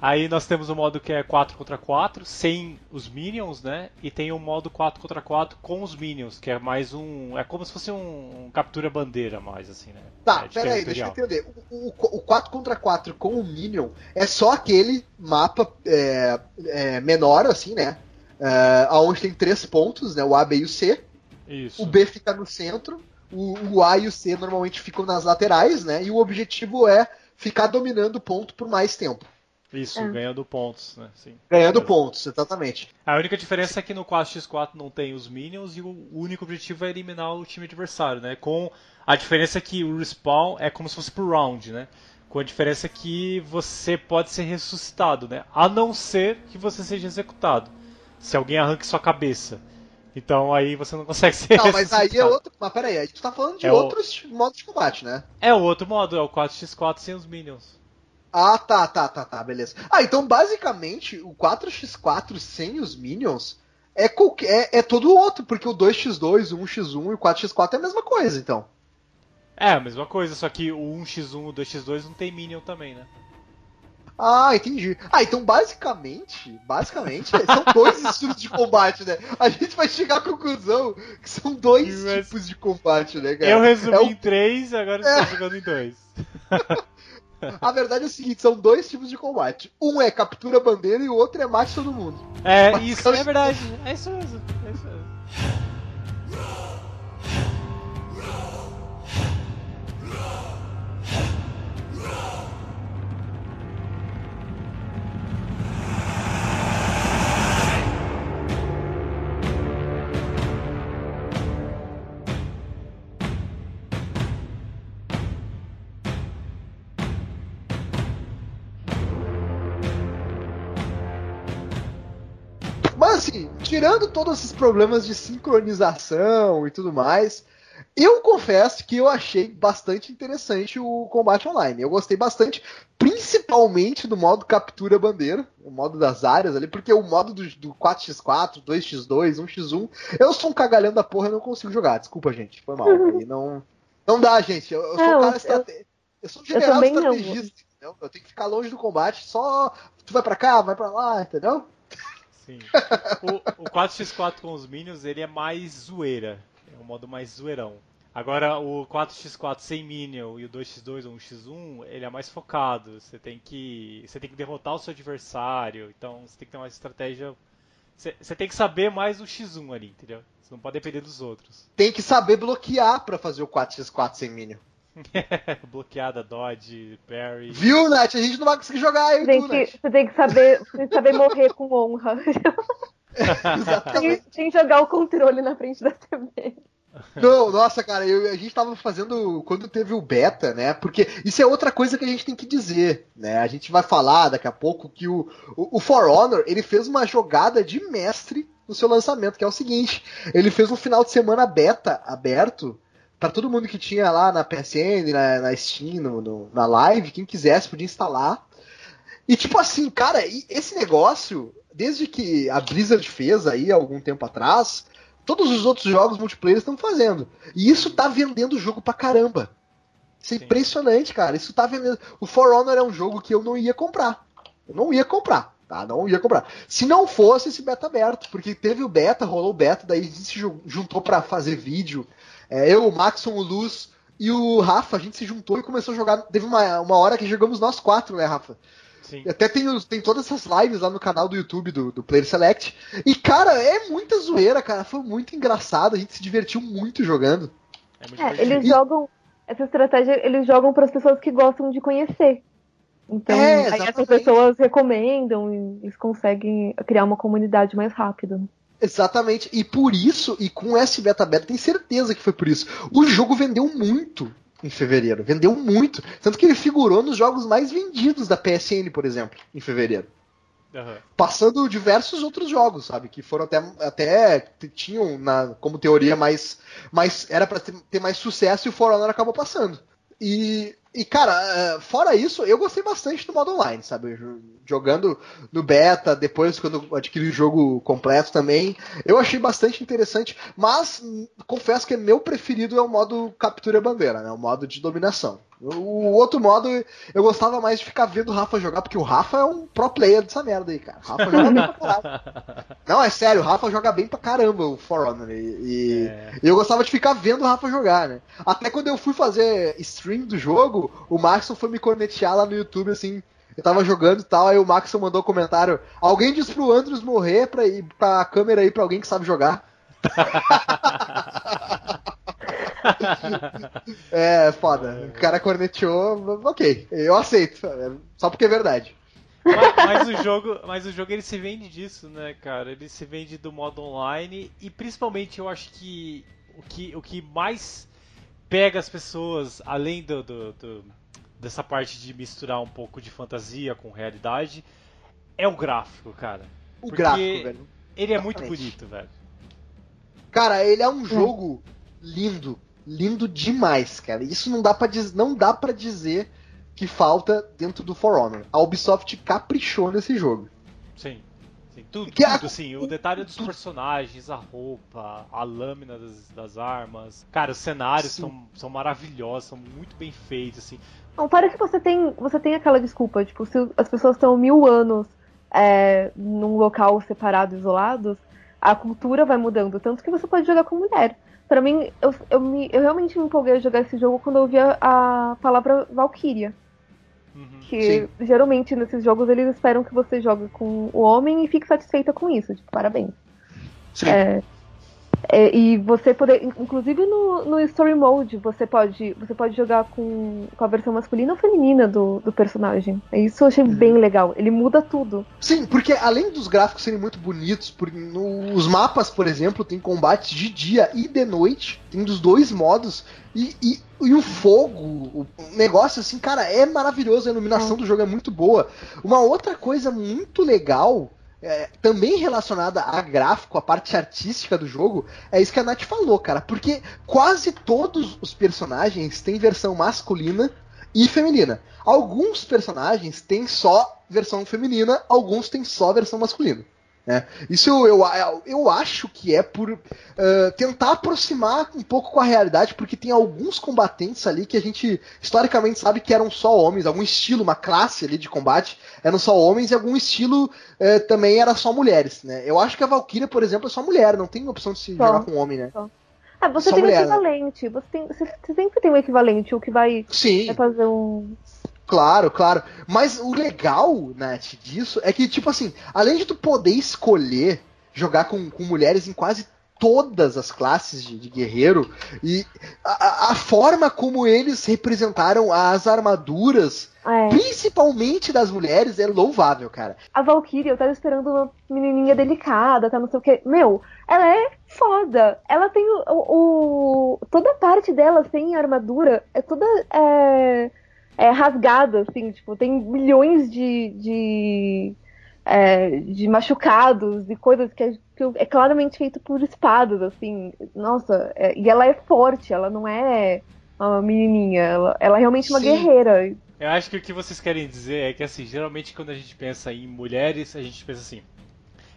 Aí nós temos o modo que é 4 contra 4, sem os minions, né? E tem o modo 4 contra 4 com os minions, que é mais um. É como se fosse um, um captura bandeira mais, assim, né? Tá, é, pera aí, deixa eu entender. O, o, o 4 contra 4 com o Minion é só aquele mapa é, é, menor, assim, né? É, onde tem três pontos, né? O A, B e o C. Isso. O B fica no centro, o, o A e o C normalmente ficam nas laterais, né? E o objetivo é ficar dominando o ponto por mais tempo. Isso, É. ganhando pontos, né? Sim. Ganhando É. pontos, exatamente. A única diferença é que no 4x4 não tem os minions e o único objetivo é eliminar o time adversário, né? Com a diferença que o respawn é como se fosse por round, né? Com a diferença que você pode ser ressuscitado, né? A não ser que você seja executado. Se alguém arranque sua cabeça. Então aí você não consegue ser Não, mas aí é ressuscitado. outro. Mas peraí, aí tu tá falando de É o- outros modos de combate, né? É o outro modo, é o 4x4 sem os minions. Ah, tá, tá, tá, tá, beleza. Ah, então basicamente o 4x4 sem os minions é, qualquer, é, é todo outro, porque o 2x2, o 1x1 e o 4x4 é a mesma coisa, então. É a mesma coisa, só que o 1x1 e o 2x2 não tem minion também, né? Ah, entendi. Ah, então basicamente, basicamente, <laughs> são dois estilos de combate, né? A gente vai chegar à conclusão que são dois Mas- tipos de combate, né, cara? Eu resumi É o- em 3 agora estou jogando em 2. <laughs> <laughs> A verdade é o seguinte, são dois tipos de combate. Um é captura bandeira e o outro é mate todo mundo. É, Mas isso, é verdade. É isso mesmo. É isso mesmo. Tirando todos esses problemas de sincronização e tudo mais, eu confesso que eu achei bastante interessante o combate online. Eu gostei bastante, principalmente do modo captura bandeira, o modo das áreas ali, porque o modo do, do 4x4, 2x2, 1x1, eu sou um cagalhão da porra, eu não consigo jogar. Desculpa, gente, foi mal. Aí não, não dá, gente. Eu, eu sou um Não, cara eu- estrate... eu sou um general não. estrategista, entendeu? Eu tenho que ficar longe do combate, só tu vai pra cá, vai pra lá, entendeu? Sim. O, o 4x4 com os Minions, ele é mais zoeira. É um modo mais zoeirão. Agora, o 4x4 sem Minion e o 2x2 ou 1x1, ele é mais focado. Você tem que, você tem que derrotar o seu adversário. Então, você tem que ter uma estratégia você tem que saber mais o X1 ali, entendeu? Você não pode depender dos outros. Tem que saber bloquear para fazer o 4x4 sem Minion. <laughs> Bloqueada, dodge, parry. Viu, Nath? A gente não vai conseguir jogar aí, tem que, Você tem que saber, tem que saber morrer com honra. <laughs> Exatamente. Sem jogar o controle na frente da TV. Não, nossa, cara, eu, a gente tava fazendo quando teve o beta, né? Porque isso é outra coisa que a gente tem que dizer, né? A gente vai falar daqui a pouco que o, o, o For Honor ele fez uma jogada de mestre no seu lançamento, que é o seguinte: ele fez um final de semana beta aberto para todo mundo que tinha lá na PSN, na, na Steam, no, no, na Live, quem quisesse podia instalar. E tipo assim, cara, esse negócio, desde que a Blizzard fez aí algum tempo atrás, todos os outros jogos multiplayer estão fazendo. E isso tá vendendo o jogo pra caramba. Isso é Sim. impressionante, cara. Isso tá vendendo. O For Honor é um jogo que eu não ia comprar. Eu não ia comprar, tá? Não ia comprar. Se não fosse esse beta aberto, porque teve o beta, rolou o beta, daí se juntou para fazer vídeo, é, eu, o Maxon, o Luz e o Rafa, a gente se juntou e começou a jogar. Teve uma, uma hora que jogamos nós quatro, né, Rafa? Sim. Até tem, tem todas essas lives lá no canal do YouTube do, do Player Select. E, cara, é muita zoeira, cara. Foi muito engraçado. A gente se divertiu muito jogando. É, é eles e... jogam. Essa estratégia eles jogam para as pessoas que gostam de conhecer. Então, é, aí essas pessoas recomendam e eles conseguem criar uma comunidade mais rápido. Exatamente, e por isso, e com esse beta beta, tem certeza que foi por isso. O jogo vendeu muito em fevereiro, vendeu muito. Tanto que ele figurou nos jogos mais vendidos da PSN, por exemplo, em fevereiro. Uhum. Passando diversos outros jogos, sabe? Que foram até, até tinham na, como teoria mais. mais era para ter, ter, mais sucesso e o For Honor acabou passando. E e, cara, é, fora isso, eu gostei bastante do modo online, sabe? Jogando no beta, depois quando adquiri o jogo completo também. Eu achei bastante interessante, mas confesso que meu preferido é o modo captura bandeira, né? O modo de dominação. O outro modo, eu gostava mais de ficar vendo o Rafa jogar, porque o Rafa é um pro player dessa merda aí, cara. O Rafa joga bem pra caralho. <laughs> Não, é sério, o Rafa joga bem pra caramba o For Honor. E, e é. eu gostava de ficar vendo o Rafa jogar, né? Até quando eu fui fazer stream do jogo, o Maxon foi me cornetear lá no YouTube, assim. Eu tava jogando e tal, aí o Maxon mandou um comentário. Alguém diz pro Andros morrer pra ir pra câmera aí pra alguém que sabe jogar. <laughs> <laughs> é, foda. O cara corneteou, ok, eu aceito. Só porque é verdade. Mas, mas, o jogo, mas o jogo ele se vende disso, né, cara? Ele se vende do modo online e principalmente eu acho que o que, o que mais pega as pessoas, além do, do, do dessa parte de misturar um pouco de fantasia com realidade, é o gráfico, cara. O Porque gráfico, velho. Ele é muito bonito, velho. Cara, ele é um jogo lindo lindo demais, cara. Isso não dá para não dá para dizer que falta dentro do For Honor. A Ubisoft caprichou nesse jogo. Sim. Sim, tudo, que tudo, a... assim, o detalhe dos personagens, a roupa, a lâmina das, das armas. Cara, os cenários são, são maravilhosos, são muito bem feitos, assim. Não, para que você tem, você tem aquela desculpa, tipo, se as pessoas estão mil anos é, num local separado, isolados, a cultura vai mudando, tanto que você pode jogar com mulher. Pra mim, eu, eu, me, eu realmente me empolguei a jogar esse jogo quando eu vi a, a palavra Valkyria. Uhum. Que Sim. geralmente nesses jogos eles esperam que você jogue com o homem e fique satisfeita com isso. Tipo, parabéns. Sim. É, é, e você poder, inclusive no, no Story Mode, você pode, você pode jogar com, com a versão masculina ou feminina do, do personagem. Isso eu achei uhum. bem legal. Ele muda tudo. Sim, porque além dos gráficos serem muito bonitos, por, no, os mapas, por exemplo, tem combates de dia e de noite, tem dos dois modos, e, e, e o fogo, o negócio assim, cara, é maravilhoso, a iluminação do jogo é muito boa. Uma outra coisa muito legal é, também relacionada a gráfico, a parte artística do jogo, é isso que a Nath falou, cara. Porque quase todos os personagens têm versão masculina e feminina. Alguns personagens têm só versão feminina, alguns têm só versão masculina. Né? Isso eu, eu, eu acho que é por uh, tentar aproximar um pouco com a realidade, porque tem alguns combatentes ali que a gente historicamente sabe que eram só homens, algum estilo, uma classe ali de combate eram só homens e algum estilo uh, também era só mulheres. Né? Eu acho que a Valkyria, por exemplo, é só mulher, não tem opção de se só, jogar com homem, né? Só. Ah, você só tem mulher, um né? equivalente, né? você, tem, você, sempre tem um equivalente, o que vai, vai fazer um. Claro, claro. Mas o legal, Nath, disso é que, tipo assim, além de tu poder escolher jogar com, com mulheres em quase todas as classes de, de guerreiro, e a, a, forma como eles representaram as armaduras, é. principalmente das mulheres, é louvável, cara. A Valkyrie, eu tava esperando uma menininha delicada, tá, não sei o que. Meu, ela é foda. Ela tem o, o, toda parte dela sem armadura é toda é, é, rasgada, assim, tipo, tem milhões de, de, é, de machucados e coisas que é, que é, claramente feito por espadas, assim. Nossa, é, e ela é forte, ela não é uma menininha, ela, ela é realmente uma Sim. guerreira. Eu acho que o que vocês querem dizer é que, assim, geralmente quando a gente pensa em mulheres, a gente pensa assim,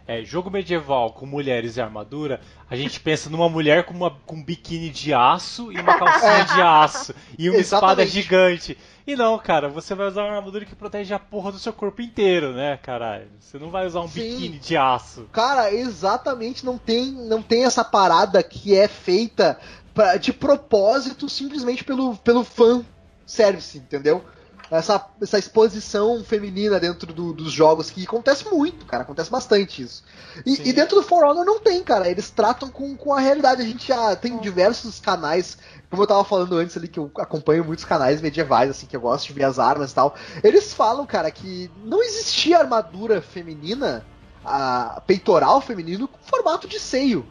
é, jogo medieval com mulheres e armadura, a gente pensa numa mulher com, uma, com um biquíni de aço e uma calcinha de <laughs> aço e uma espada gigante. E não, cara, você vai usar uma armadura que protege a porra do seu corpo inteiro, né, caralho? Você não vai usar um Sim. biquíni de aço. Cara, exatamente, não tem, não tem essa parada que é feita pra, de propósito simplesmente pelo, pelo fan service, entendeu? essa, essa exposição feminina dentro do, dos jogos, que acontece muito, cara, acontece bastante isso. E, e, dentro do For Honor não tem, cara, eles tratam com, com a realidade. A gente já tem diversos canais, como eu tava falando antes ali, que eu acompanho muitos canais medievais, assim, que eu gosto de ver as armas e tal. Eles falam, cara, que não existia armadura feminina, a peitoral feminino, com formato de seio.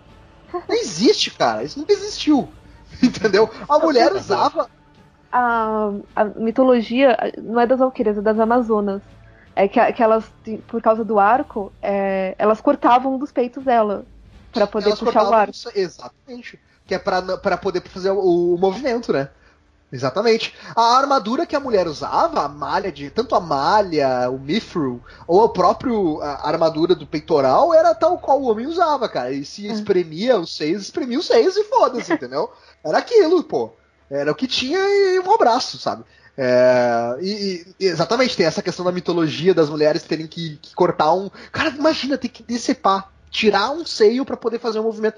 Não existe, cara, isso nunca existiu. <laughs> Entendeu? A mulher usava a, a mitologia não é das Valquírias, é das Amazonas. É que, que elas, por causa do arco, é, elas cortavam dos peitos dela para poder elas puxar o arco. Exatamente. Que é para poder fazer o, o, movimento, né? Exatamente. A armadura que a mulher usava, a malha de. Tanto a malha, o mithril, ou a própria armadura do peitoral, era tal qual o homem usava, cara. E se é. espremia os seios, espremia os seios e foda-se, <laughs> entendeu? Era aquilo, pô. Era o que tinha e um abraço, sabe? É, e, e, exatamente, tem essa questão da mitologia das mulheres terem que, que cortar um. Cara, imagina, ter que decepar tirar um seio para poder fazer um movimento.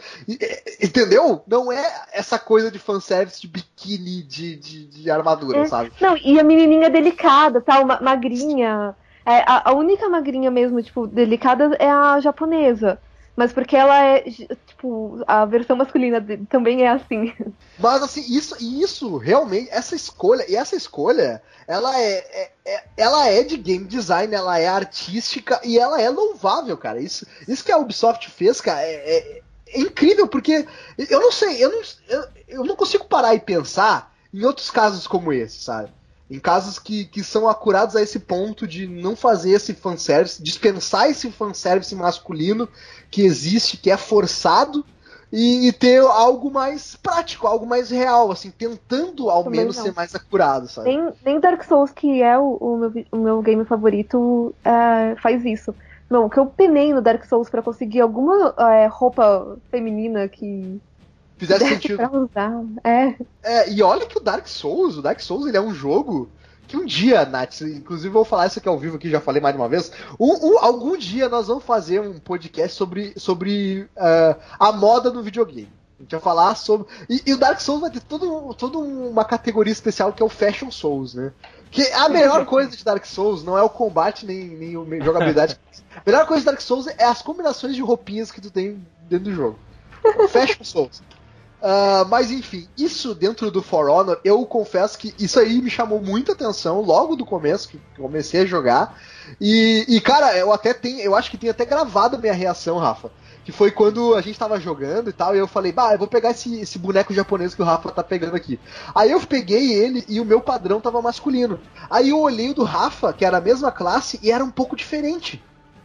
Entendeu? Não é essa coisa de fanservice de biquíni de, de, de armadura, é. sabe? Não, e a menininha delicada, tal, magrinha. É, a, a, única magrinha mesmo, tipo, delicada é a japonesa. Mas porque ela é, tipo, a versão masculina dele também é assim. Mas assim, isso, isso realmente, essa escolha, e essa escolha, ela é, é, é, ela é de game design, ela é artística e ela é louvável, cara. Isso, isso que a Ubisoft fez, cara, é, é, é incrível, porque eu não sei, eu não, eu, eu não consigo parar e pensar em outros casos como esse, sabe? Em casos que, que são acurados a esse ponto de não fazer esse fanservice, dispensar esse fanservice masculino que existe, que é forçado, e, e, ter algo mais prático, algo mais real, assim, tentando ao Também menos não. ser mais acurado, sabe? Nem, nem Dark Souls, que é o, o, meu, o meu game favorito, é, faz isso. Não, que eu penei no Dark Souls para conseguir alguma é, roupa feminina que fizesse sentido. Pra usar. É. é. E olha que o Dark Souls, o Dark Souls ele é um jogo que um dia, Nath, inclusive vou falar isso aqui ao vivo, que já falei mais de uma vez. Um, um, algum dia nós vamos fazer um podcast sobre, sobre uh, a moda no videogame. A gente vai falar sobre. E, e, o Dark Souls vai ter todo, toda uma categoria especial que é o Fashion Souls, né? Que a melhor coisa de Dark Souls não é o combate nem, nem a jogabilidade. <laughs> a melhor coisa de Dark Souls é as combinações de roupinhas que tu tem dentro do jogo. Fashion Souls. Uh, mas enfim, isso dentro do For Honor, eu confesso que isso aí me chamou muita atenção logo do começo, que comecei a jogar. E, e, cara, eu até tenho, eu acho que tem até gravado a minha reação, Rafa. Que foi quando a gente tava jogando e tal, e eu falei, bah, eu vou pegar esse, esse boneco japonês que o Rafa tá pegando aqui. Aí eu peguei ele e o meu padrão tava masculino. Aí eu olhei o do Rafa, que era a mesma classe, e era um pouco diferente.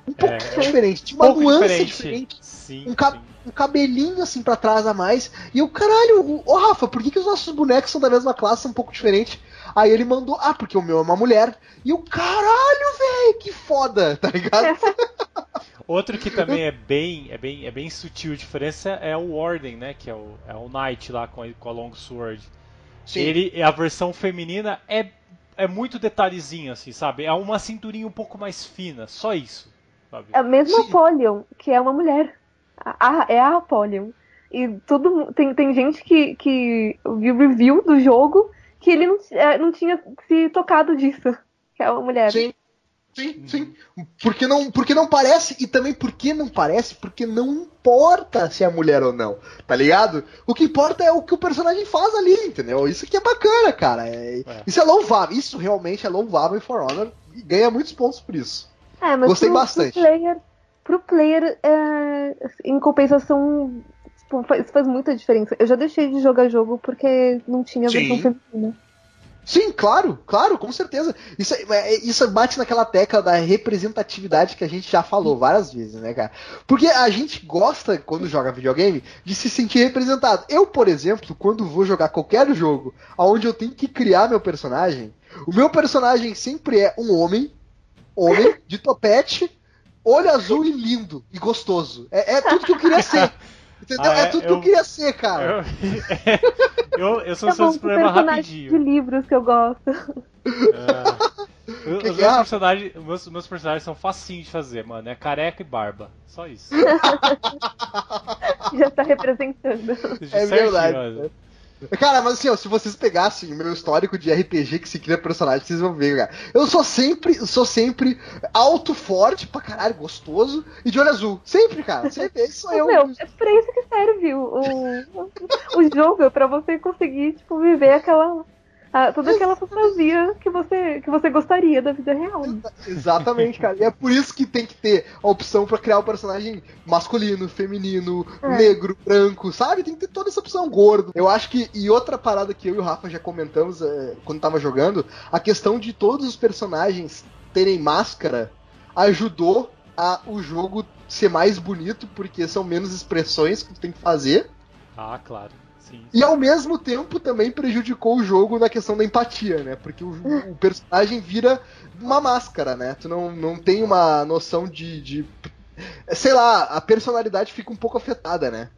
Um pouquinho é, diferente, tinha uma nuance diferente. diferente. Sim, um, sim um cabelinho assim para trás a mais. E o caralho, ô oh, Rafa, por que, que os nossos bonecos são da mesma classe, um pouco diferente? Aí ele mandou, ah, porque o meu é uma mulher. E o caralho, velho, que foda, <laughs> tá ligado? <laughs> Outro que também é bem, é bem, é bem sutil a diferença é o Warden, né? Que é o, é o Knight lá com a, com a Long Sword. Sim. Ele, a versão feminina é, é muito detalhezinho, assim, sabe? É uma cinturinha um pouco mais fina, só isso. Sabe? É mesmo Sim. Apollyon, que é uma mulher. A, a, é a Apollyon. E tudo. Tem, tem gente que, que viu review do jogo que ele não, é, não tinha se tocado disso. Que é uma mulher. Sim. Sim, sim. Porque não, porque não parece, e também porque não parece, porque não importa se é mulher ou não, tá ligado? O que importa é o que o personagem faz ali, entendeu? Isso que é bacana, cara. É, é. Isso é louvável, isso realmente é louvável em For Honor e ganha muitos pontos por isso. É, mas Gostei pro, bastante. Pro player, pro player é, em compensação, tipo, faz, faz muita diferença. Eu já deixei de jogar jogo porque não tinha versão feminina. Sim, claro, claro, com certeza. Isso, é, é, isso bate naquela tecla da representatividade que a gente já falou várias vezes, né, cara? Porque a gente gosta, quando joga videogame, de se sentir representado. Eu, por exemplo, quando vou jogar qualquer jogo onde eu tenho que criar meu personagem, o meu personagem sempre é um homem, homem, de topete, olho azul e lindo e gostoso. É, é tudo que eu queria ser. <laughs> Entendeu? Ah, é, é, tudo eu, que eu queria ser, cara. Eu, <laughs> eu, eu sou é seu problema rapidinho. de livros que eu gosto. É. os, meus personagens, meus, meus personagens são facinhos de fazer, mano. É careca e barba. Só isso. <laughs> Já tá representando. É verdade. Mano. Cara, mas assim, ó, se vocês pegassem o meu histórico de RPG que se cria personagem, vocês vão ver, cara. Eu sou sempre, sou sempre alto, forte, pra caralho, gostoso e de olho azul. Sempre, cara. Sempre. Esse sou <laughs> eu. Meu, é pra isso que serve o, o, o jogo, é pra você conseguir, tipo, viver aquela ah, toda aquela fantasia que você, que você gostaria da vida real. Exatamente, cara. E é por isso que tem que ter a opção para criar o um personagem masculino, feminino, é. negro, branco, sabe? Tem que ter toda essa opção gordo. Eu acho que. E outra parada que eu e o Rafa já comentamos é, quando tava jogando, a questão de todos os personagens terem máscara ajudou a o jogo ser mais bonito, porque são menos expressões que tu tem que fazer. Ah, claro. Sim. E ao mesmo tempo também prejudicou o jogo na questão da empatia, né? Porque o, o personagem vira uma máscara, né? Tu não, não tem uma noção de, de. Sei lá, a personalidade fica um pouco afetada, né?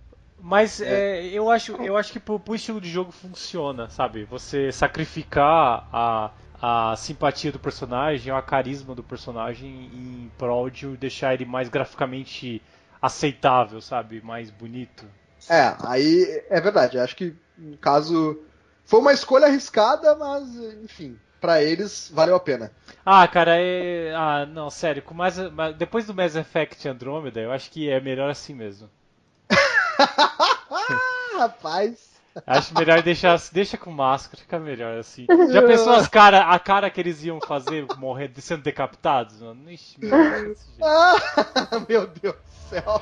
Mas é. É, eu, acho, eu acho que pro, pro estilo de jogo funciona, sabe? Você sacrificar a, a simpatia do personagem, a carisma do personagem em prol de deixar ele mais graficamente aceitável, sabe? Mais bonito. É, aí é verdade. Acho que no caso foi uma escolha arriscada, mas enfim, para eles valeu a pena. Ah, cara, é... ah, não, sério, com mais depois do Mass Effect Andromeda, eu acho que é melhor assim mesmo. <laughs> Rapaz. Acho melhor deixar, deixa com máscara, fica melhor assim. <laughs> Já pensou as cara, a cara que eles iam fazer morrendo, sendo decapitados? Mano? Ixi, meu, Deus, <laughs> meu Deus do céu.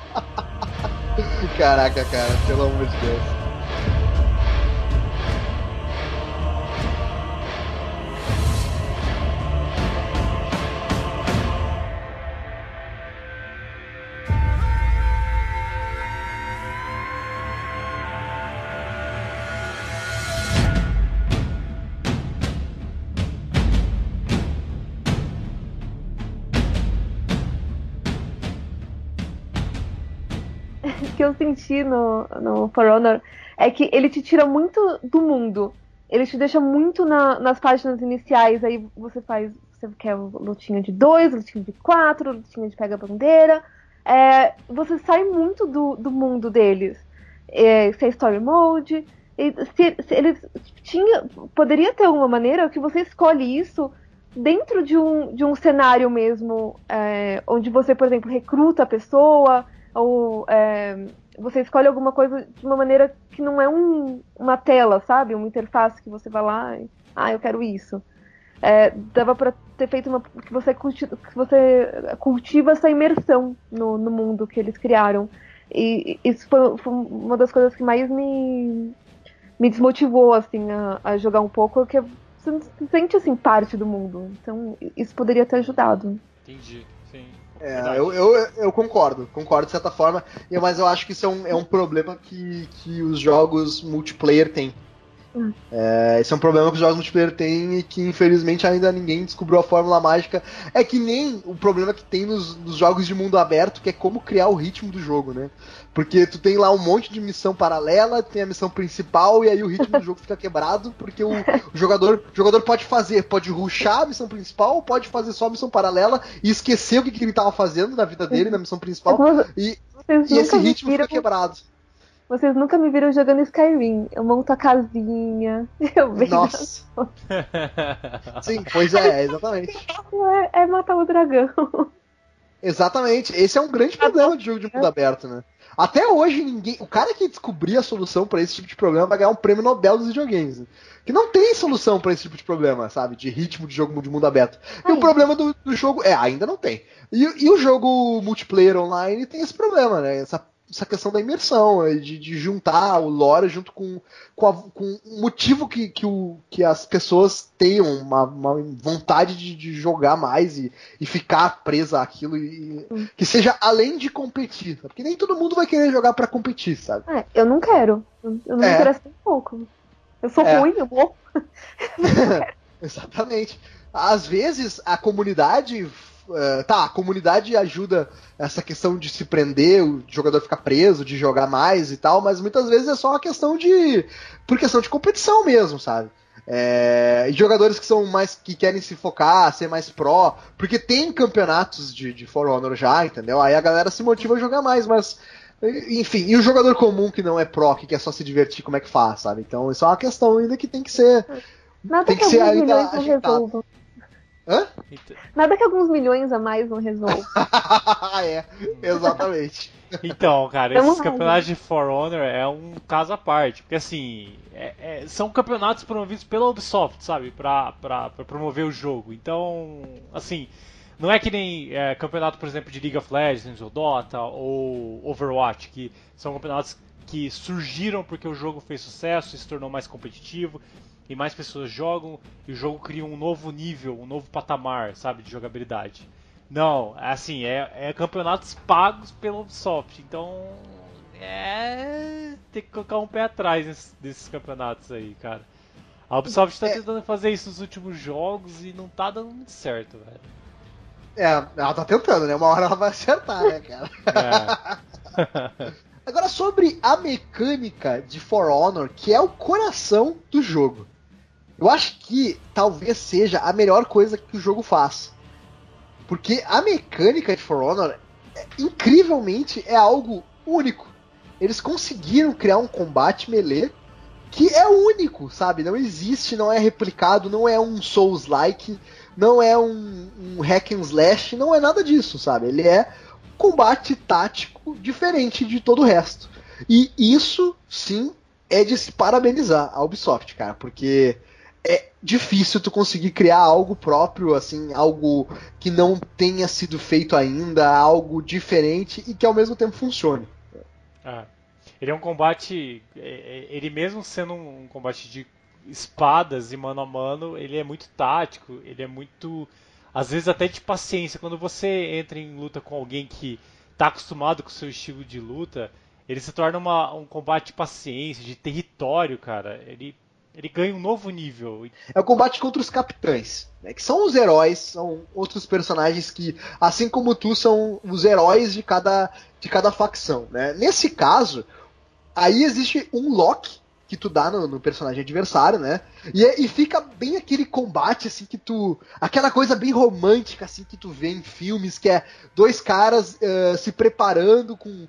<laughs> Caraca, cara, pelo amor de Deus. Que eu senti no, no For Honor é que ele te tira muito do mundo. Ele te deixa muito na, nas páginas iniciais. Aí você faz. Você quer lutinha de dois, lutinha de quatro, lutinha de pega-bandeira. É, você sai muito do, do mundo deles. É, se é story mode. E se, se tinha, poderia ter uma maneira que você escolhe isso dentro de um, de um cenário mesmo, é, onde você, por exemplo, recruta a pessoa, ou é, você escolhe alguma coisa de uma maneira que não é um, uma tela, sabe? Uma interface que você vai lá e, ah, eu quero isso. É, dava para ter feito uma que você, cultiva, que você cultiva essa imersão no, no mundo que eles criaram. E isso foi, foi, uma das coisas que mais me, me desmotivou assim a, a jogar um pouco, que você se sente assim parte do mundo. Então isso poderia ter ajudado. Entendi. É, eu, eu, eu, concordo, concordo de certa forma, mas eu acho que isso é um, é um problema que, que os jogos multiplayer têm. Hum. É, esse é um problema que os jogos multiplayer têm e que infelizmente ainda ninguém descobriu a fórmula mágica. É que nem o problema que tem nos, nos, jogos de mundo aberto, que é como criar o ritmo do jogo, né? Porque tu tem lá um monte de missão paralela, tem a missão principal e aí o ritmo do jogo fica quebrado, porque o, o jogador, o jogador pode fazer, pode ruxar a missão principal, pode fazer só a missão paralela e esquecer o que, que ele estava fazendo na vida dele, na missão principal, e, e esse ritmo fica quebrado. Vocês nunca me viram jogando Skyrim. Eu monto a casinha. <laughs> Eu vejo. Nossa! Sim, pois é, exatamente. <laughs> É, é, matar o dragão. Exatamente. Esse é um grande problema de jogo de mundo aberto, né? Até hoje, ninguém. O cara que descobrir a solução para esse tipo de problema vai ganhar um prêmio Nobel dos videogames. Né? Que não tem solução para esse tipo de problema, sabe? De ritmo de jogo de mundo aberto. E o problema do, do, jogo. É, ainda não tem. E, e o jogo multiplayer online tem esse problema, né? Essa essa questão da imersão, é, de, de juntar o lore junto com, com, a, com o motivo que, que, o, que as pessoas tenham uma, uma vontade de, de, jogar mais e, e ficar presa àquilo e, hum. que seja além de competir, sabe? porque nem todo mundo vai querer jogar para competir, sabe? É, eu não quero, eu não é. me interesso um pouco. Eu sou é. ruim, eu vou. <laughs> <laughs> Exatamente. Às vezes a comunidade Uh, tá, a comunidade ajuda essa questão de se prender, o jogador ficar preso, de jogar mais e tal, mas muitas vezes é só uma questão de. por questão de competição mesmo, sabe? É, jogadores que são mais. que querem se focar, ser mais pró, porque tem campeonatos de, de For Honor já, entendeu? Aí a galera se motiva a jogar mais, mas. Enfim, e o jogador comum que não é pró, que quer só se divertir, como é que faz, sabe? Então isso é uma questão ainda que tem que ser. Nada tem que, que ser ainda. Hã? Nada que alguns milhões a mais não resolvam. <laughs> é, exatamente. Então, cara, Tamo esses campeonatos de For Honor é um caso à parte, porque assim, é, é, são campeonatos promovidos pela Ubisoft, sabe, pra, pra, pra, promover o jogo. Então, assim, não é que nem é, campeonato, por exemplo, de League of Legends, ou Dota, ou Overwatch, que são campeonatos que surgiram porque o jogo fez sucesso e se tornou mais competitivo e mais pessoas jogam e o jogo cria um novo nível, um novo patamar, sabe, de jogabilidade. Não, é assim, é, é campeonatos pagos pela Ubisoft, então é tem que colocar um pé atrás desses, desses campeonatos aí, cara. A Ubisoft está é... tentando fazer isso nos últimos jogos e não tá dando muito certo, velho. É, ela tá tentando, né? Uma hora ela vai acertar, né, cara? É. <laughs> Agora, sobre a mecânica de For Honor, que é o coração do jogo. Eu acho que talvez seja a melhor coisa que o jogo faz. Porque a mecânica de For Honor, é, incrivelmente, é algo único. Eles conseguiram criar um combate melee que é único, sabe? Não existe, não é replicado, não é um Souls-like, não é um, um hack and slash, não é nada disso, sabe? Ele é combate tático diferente de todo o resto. E isso, sim, é de se parabenizar a Ubisoft, cara, porque é difícil tu conseguir criar algo próprio, assim, algo que não tenha sido feito ainda, algo diferente e que ao mesmo tempo funcione. Ah, ele é um combate, é, é, ele mesmo sendo um combate de espadas e mano a mano, ele é muito tático, ele é muito, às vezes até de paciência. Quando você entra em luta com alguém que está acostumado com o seu estilo de luta, ele se torna uma, um combate de paciência, de território, cara. Ele ele ganha um novo nível. É o combate contra os capitães, né, que são os heróis, são outros personagens que, assim como tu, são os heróis de cada, de cada facção. Né? Nesse caso, aí existe um lock que tu dá no, no personagem adversário, né? E, e, fica bem aquele combate assim que tu. aquela coisa bem romântica assim que tu vê em filmes, que é dois caras uh, se preparando com. Uh,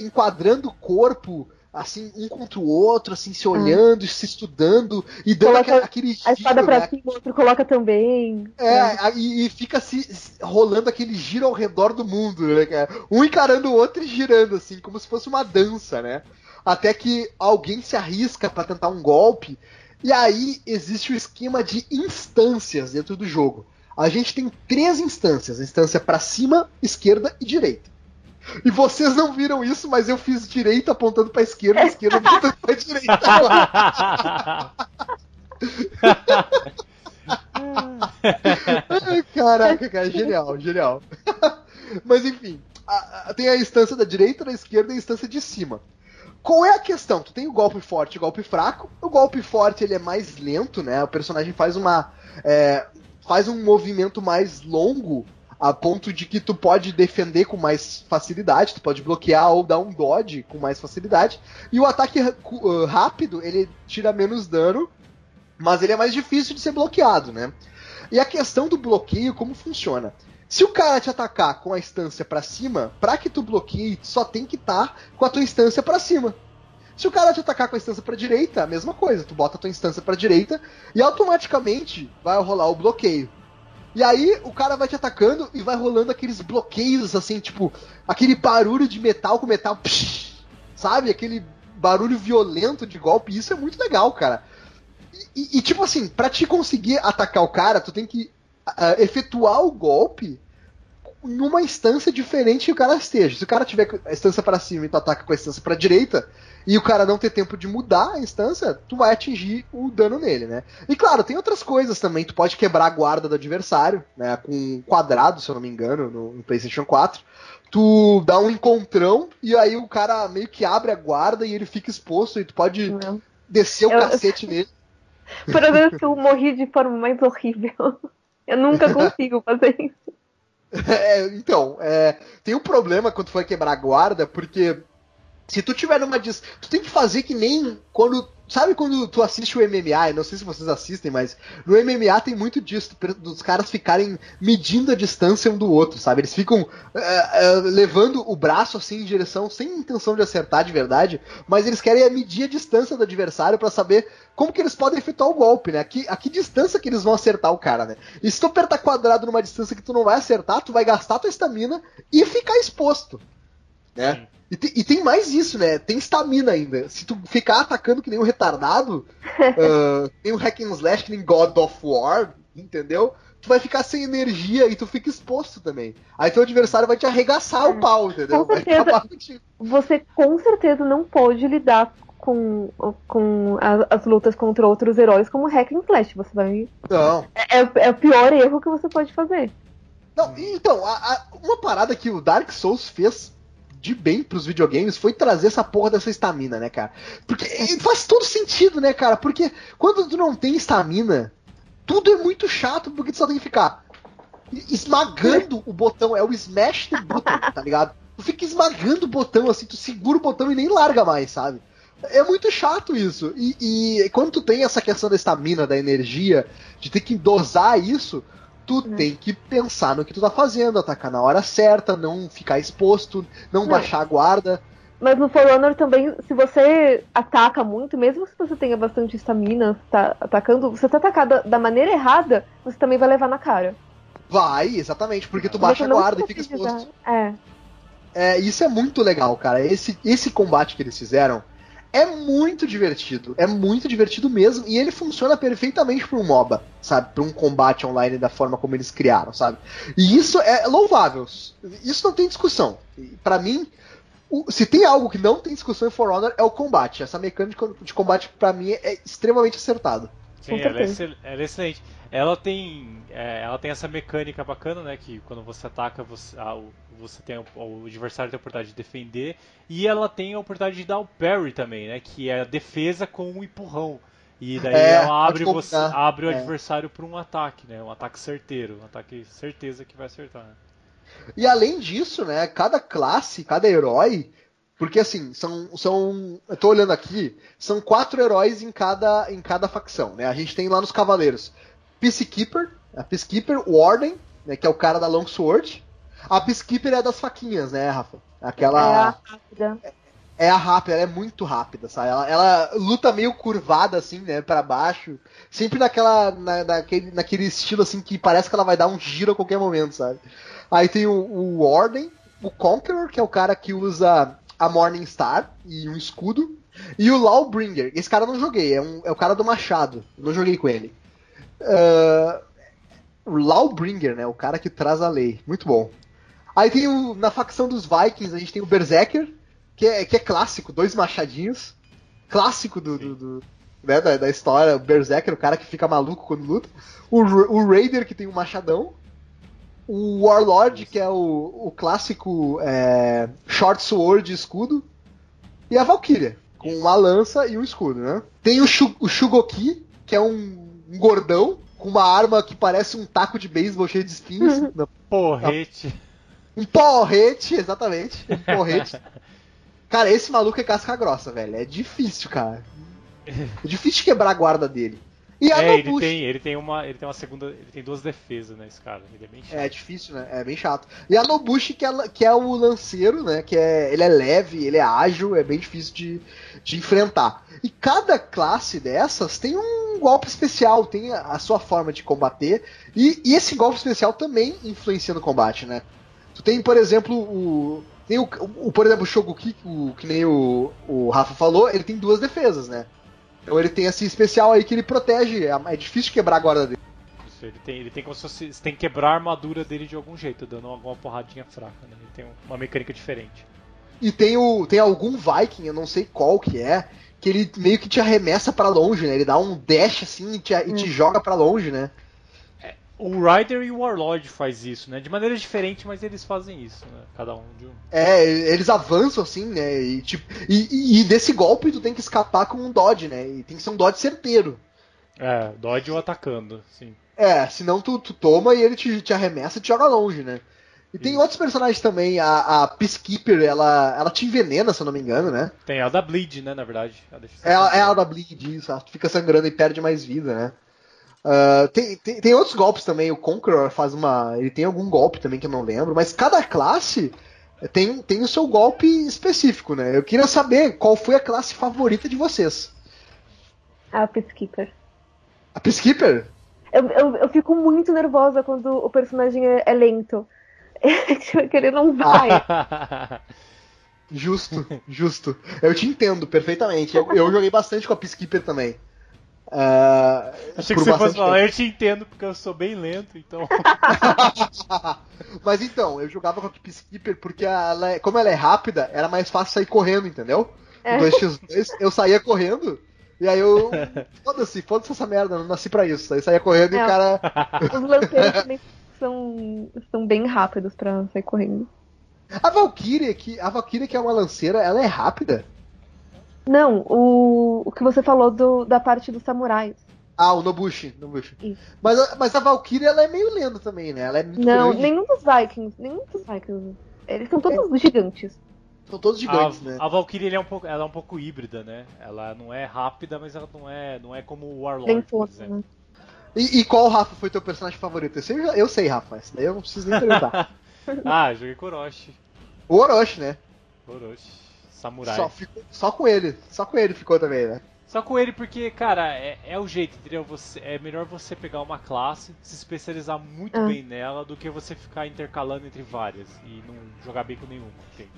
enquadrando o corpo assim, um contra o outro, assim, se olhando, hum. se estudando e dando coloca aquele, giro, A espada pra né? cima, o outro coloca também. É, né? e, e, fica se rolando aquele giro ao redor do mundo, né, cara? Um encarando o outro e girando, assim, como se fosse uma dança, né? Até que alguém se arrisca para tentar um golpe, e aí existe o esquema de instâncias dentro do jogo. A gente tem três instâncias: instância para cima, esquerda e direita. E vocês não viram isso, mas eu fiz direita apontando pra esquerda, esquerda <laughs> apontando pra direita. <laughs> Caraca, cara, genial, genial. Mas enfim, a, a, tem a instância da direita, da esquerda e a instância de cima. Qual é a questão? Tu tem o golpe forte e o golpe fraco. O golpe forte ele é mais lento, né? O personagem faz uma. É, faz um movimento mais longo a ponto de que tu pode defender com mais facilidade, tu pode bloquear ou dar um dodge com mais facilidade. E o ataque uh, rápido, ele tira menos dano, mas ele é mais difícil de ser bloqueado, né? E a questão do bloqueio, como funciona? Se o cara te atacar com a instância para cima, para que tu bloqueie, só tem que estar tá com a tua instância para cima. Se o cara te atacar com a instância para direita, a mesma coisa, tu bota a tua instância para direita e automaticamente vai rolar o bloqueio. E aí o cara vai te atacando e vai rolando aqueles bloqueios assim, tipo, aquele barulho de metal com metal, psh, sabe? Aquele barulho violento de golpe, isso é muito legal, cara. E, e, e tipo assim, para te conseguir atacar o cara, tu tem que uh, efetuar o golpe numa instância diferente que o cara esteja. Se o cara tiver a instância para cima e tu ataca com a instância para direita, e o cara não ter tempo de mudar a instância, tu vai atingir o dano nele, né? E claro, tem outras coisas também. Tu pode quebrar a guarda do adversário, né? Com um quadrado, se eu não me engano, no, no PlayStation 4. Tu dá um encontrão e aí o cara meio que abre a guarda e ele fica exposto e tu pode não. descer o eu... cacete nele. <laughs> Por exemplo, que eu morri de forma mais horrível. Eu nunca <laughs> consigo fazer isso. <laughs> É, então, é, tem um problema quando tu for quebrar a guarda, porque se tu tiver numa dis... Tu tem que fazer que nem quando. Sabe quando tu assiste o MMA? Não sei se vocês assistem, mas no MMA tem muito disso, dos caras ficarem medindo a distância um do outro, sabe? Eles ficam uh, uh, levando o braço assim em direção, sem intenção de acertar de verdade, mas eles querem medir a distância do adversário para saber como que eles podem efetuar o golpe, né? A que, a que distância que eles vão acertar o cara, né? E se tu apertar quadrado numa distância que tu não vai acertar, tu vai gastar tua estamina e ficar exposto, né? Sim. E, te, e, tem mais isso, né? Tem estamina ainda. Se tu ficar atacando que nem um retardado, uh, <laughs> tem um hack and slash que nem God of War, entendeu? Tu vai ficar sem energia e tu fica exposto também. Aí teu adversário vai te arregaçar é. o pau, entendeu? Com certeza, você com certeza não pode lidar com, com as, as, lutas contra outros heróis como hack and slash. Você vai. Não. É, é, é o pior erro que você pode fazer. Não, então, a, a, uma parada que o Dark Souls fez de bem pros videogames foi trazer essa porra dessa estamina, né, cara? Porque faz todo sentido, né, cara? Porque quando tu não tem estamina, tudo é muito chato porque tu só tem que ficar esmagando o botão, é o smash the button, tá ligado? Tu fica esmagando o botão assim, tu segura o botão e nem larga mais, sabe? É muito chato isso. E, e quando tu tem essa questão da estamina, da energia, de ter que dosar isso, tu é. tem que pensar no que tu tá fazendo, atacar na hora certa, não ficar exposto, não, não. baixar a guarda. Mas no For Honor também, se você ataca muito, mesmo se você tenha bastante estamina, tá atacando, você tá atacado da maneira errada, você também vai levar na cara. Vai, exatamente, porque tu baixa a guarda e fica exposto. É. é. Isso é muito legal, cara. Esse, esse combate que eles fizeram é muito divertido. É muito divertido mesmo. E ele funciona perfeitamente para um MOBA, sabe? Para um combate online da forma como eles criaram, sabe? E isso é louvável. Isso não tem discussão. Para mim, se tem algo que não tem discussão em For Honor é o combate. Essa mecânica de combate, para mim, é extremamente acertada. Sim, ela é, ela é excelente. Ela tem, é, ela tem essa mecânica bacana, né? Que quando você ataca, você, você tem o, adversário tem a oportunidade de defender e ela tem a oportunidade de dar o parry também, né? Que é a defesa com um empurrão. E daí é, ela abre, você, abre o é. adversário para um ataque, né? Um ataque certeiro, um ataque certeza que vai acertar. Né? E além disso, né? Cada classe, cada herói, porque assim são, são, eu tô olhando aqui, são quatro heróis em cada em cada facção, né? A gente tem lá nos Cavaleiros Peacekeeper, a Peacekeeper, o Warden, né? Que é o cara da Longsword. A Peacekeeper é das faquinhas, né, Rafa? Aquela. É a rápida. É, a rápida, ela é muito rápida, sabe? Ela, ela luta meio curvada, assim, né, para baixo. Sempre naquela. Na, naquele, naquele estilo, assim, que parece que ela vai dar um giro a qualquer momento, sabe? Aí tem o, o Warden, o Conqueror, que é o cara que usa a Morning Star e um escudo. E o Lawbringer. Esse cara eu não joguei, é, um, é o cara do machado. não joguei com ele. Uh, Lawbringer, né? O cara que traz a lei. Muito bom. Aí tem o, na facção dos Vikings, a gente tem o Berserker, que é, que é clássico, dois machadinhos. Clássico do, do, do né, da, da, história, o Berserker, o cara que fica maluco quando luta. O, o Raider, que tem um machadão. O Warlord, que é o, o clássico é, Short Sword escudo. e a Valkyria, com uma lança e um escudo, né? Tem o, Shu o Shugoki, que é um, um, gordão, com uma arma que parece um taco de beisebol cheio de espinhos. <laughs> Porrete. Um porrete, exatamente. Um porrete. cara, esse maluco é casca grossa, velho. É difícil, cara. É difícil quebrar a guarda dele. E a é, ele tem, ele tem uma, ele tem uma segunda, ele tem duas defesas, né, esse cara. Ele é bem chato. É difícil, né? É bem chato. E a Nobushi que é, que é o lanceiro, né, que é, ele é leve, ele é ágil, é bem difícil de, de enfrentar. E cada classe dessas tem um golpe especial, tem a, a sua forma de combater, e, e, esse golpe especial também influencia no combate, né? Tu tem, por exemplo, o tem o, o por exemplo, o Shoguki, o, que nem o, o Rafa falou, ele tem duas defesas, né? Então ele tem esse especial aí que ele protege. É, é difícil quebrar a guarda dele. Isso, ele tem, ele tem como se fosse, Você tem que quebrar a armadura dele de algum jeito, dando alguma porradinha fraca, né? Ele tem uma mecânica diferente. E tem, o, tem algum Viking, eu não sei qual que é, que ele meio que te arremessa para longe, né? Ele dá um dash assim e te, e te hum. joga para longe, né? O Rider e o Warlord faz isso, né? De maneira diferente, mas eles fazem isso, né? Cada um de um. É, eles avançam assim, né? E, tipo, e, e, desse golpe tu tem que escapar com um dodge, né? E tem que ser um dodge certeiro. É, dodge ou atacando, sim. É, senão tu, tu toma e ele te, te arremessa e te joga longe, né? E tem Isso. outros personagens também, a, a Peacekeeper, ela, ela te envenena, se eu não me engano, né? Tem a da Bleed, né, na verdade. É, é a da Bleed, isso, ela fica sangrando e perde mais vida, né? Uh, tem, tem, tem, outros golpes também, o Conqueror faz uma. Ele tem algum golpe também que eu não lembro, mas cada classe tem, tem o seu golpe específico, né? Eu queria saber qual foi a classe favorita de vocês. A Peacekeeper. A Peacekeeper? Eu, eu, eu fico muito nervosa quando o personagem é, é lento. que <laughs> ele não vai. <laughs> justo, justo. Eu te entendo perfeitamente. Eu, eu joguei bastante com a Peacekeeper também. Uh, Achei que você fosse falar, eu te entendo porque eu sou bem lento, então. <laughs> Mas então, eu jogava com a Peacekeeper porque ela é, como ela é rápida, era mais fácil sair correndo, entendeu? É. 2x2, eu saía correndo, e aí eu. <laughs> Foda-se, foda-se essa merda, não nasci pra isso. Aí saía correndo é. e o cara. <laughs> Os lanceiros também são, são bem rápidos pra sair correndo. A Valkyrie, que, a Valkyrie, que é uma lanceira, ela é rápida. Não, o, o que você falou do, da parte dos samurais. Ah, o Nobushi. Nobushi. Mas, mas a Valkyria ela é meio lenda também, né? Ela é muito Não, grande. nenhum dos Vikings. Nenhum dos Vikings. Eles são todos é. gigantes. São todos gigantes, a, né? A Valkyria é um pouco, ela é um pouco híbrida, né? Ela não é rápida, mas ela não é, não é como o Warlord, por exemplo. Né? E, e, qual, Rafa, foi teu personagem favorito? Eu, eu sei, Rafa. Esse daí eu não preciso nem perguntar. <laughs> ah, joguei com Orochi. O Orochi, né? Orochi. Samurai. Só, ficou, só com ele. Só com ele ficou também, né? Só com ele porque, cara, é, é o jeito, entendeu? Você, é melhor você pegar uma classe, se especializar muito ah. bem nela, do que você ficar intercalando entre várias e não jogar bem com nenhuma, entende?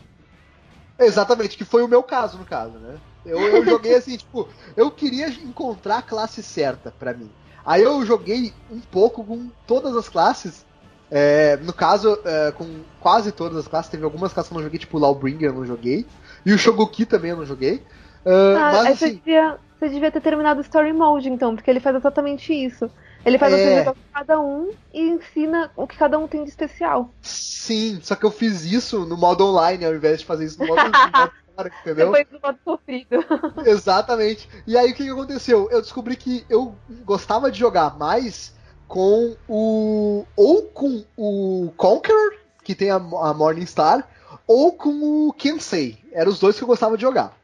Exatamente, que foi o meu caso, no caso, né? Eu, eu joguei assim, <laughs> tipo, eu queria encontrar a classe certa para mim. Aí eu joguei um pouco com todas as classes. É, no caso, é, com quase todas as classes, teve algumas classes que eu não joguei, tipo o Lawbringer eu não joguei. E o Shogoki também eu não joguei. Uh, ah, mas, assim, você, devia, você devia ter terminado o Story Mode, então, porque ele faz exatamente isso. Ele faz é... você cada um e ensina o que cada um tem de especial. Sim, só que eu fiz isso no modo online ao invés de fazer isso no modo, <laughs> no modo entendeu? Depois do modo sofrido. <laughs> Exatamente. E aí o que, que aconteceu? Eu descobri que eu gostava de jogar mais com o. ou com o Conqueror, que tem a, a Morning Star, ou com o Kensei. Eram os dois que eu gostava de jogar.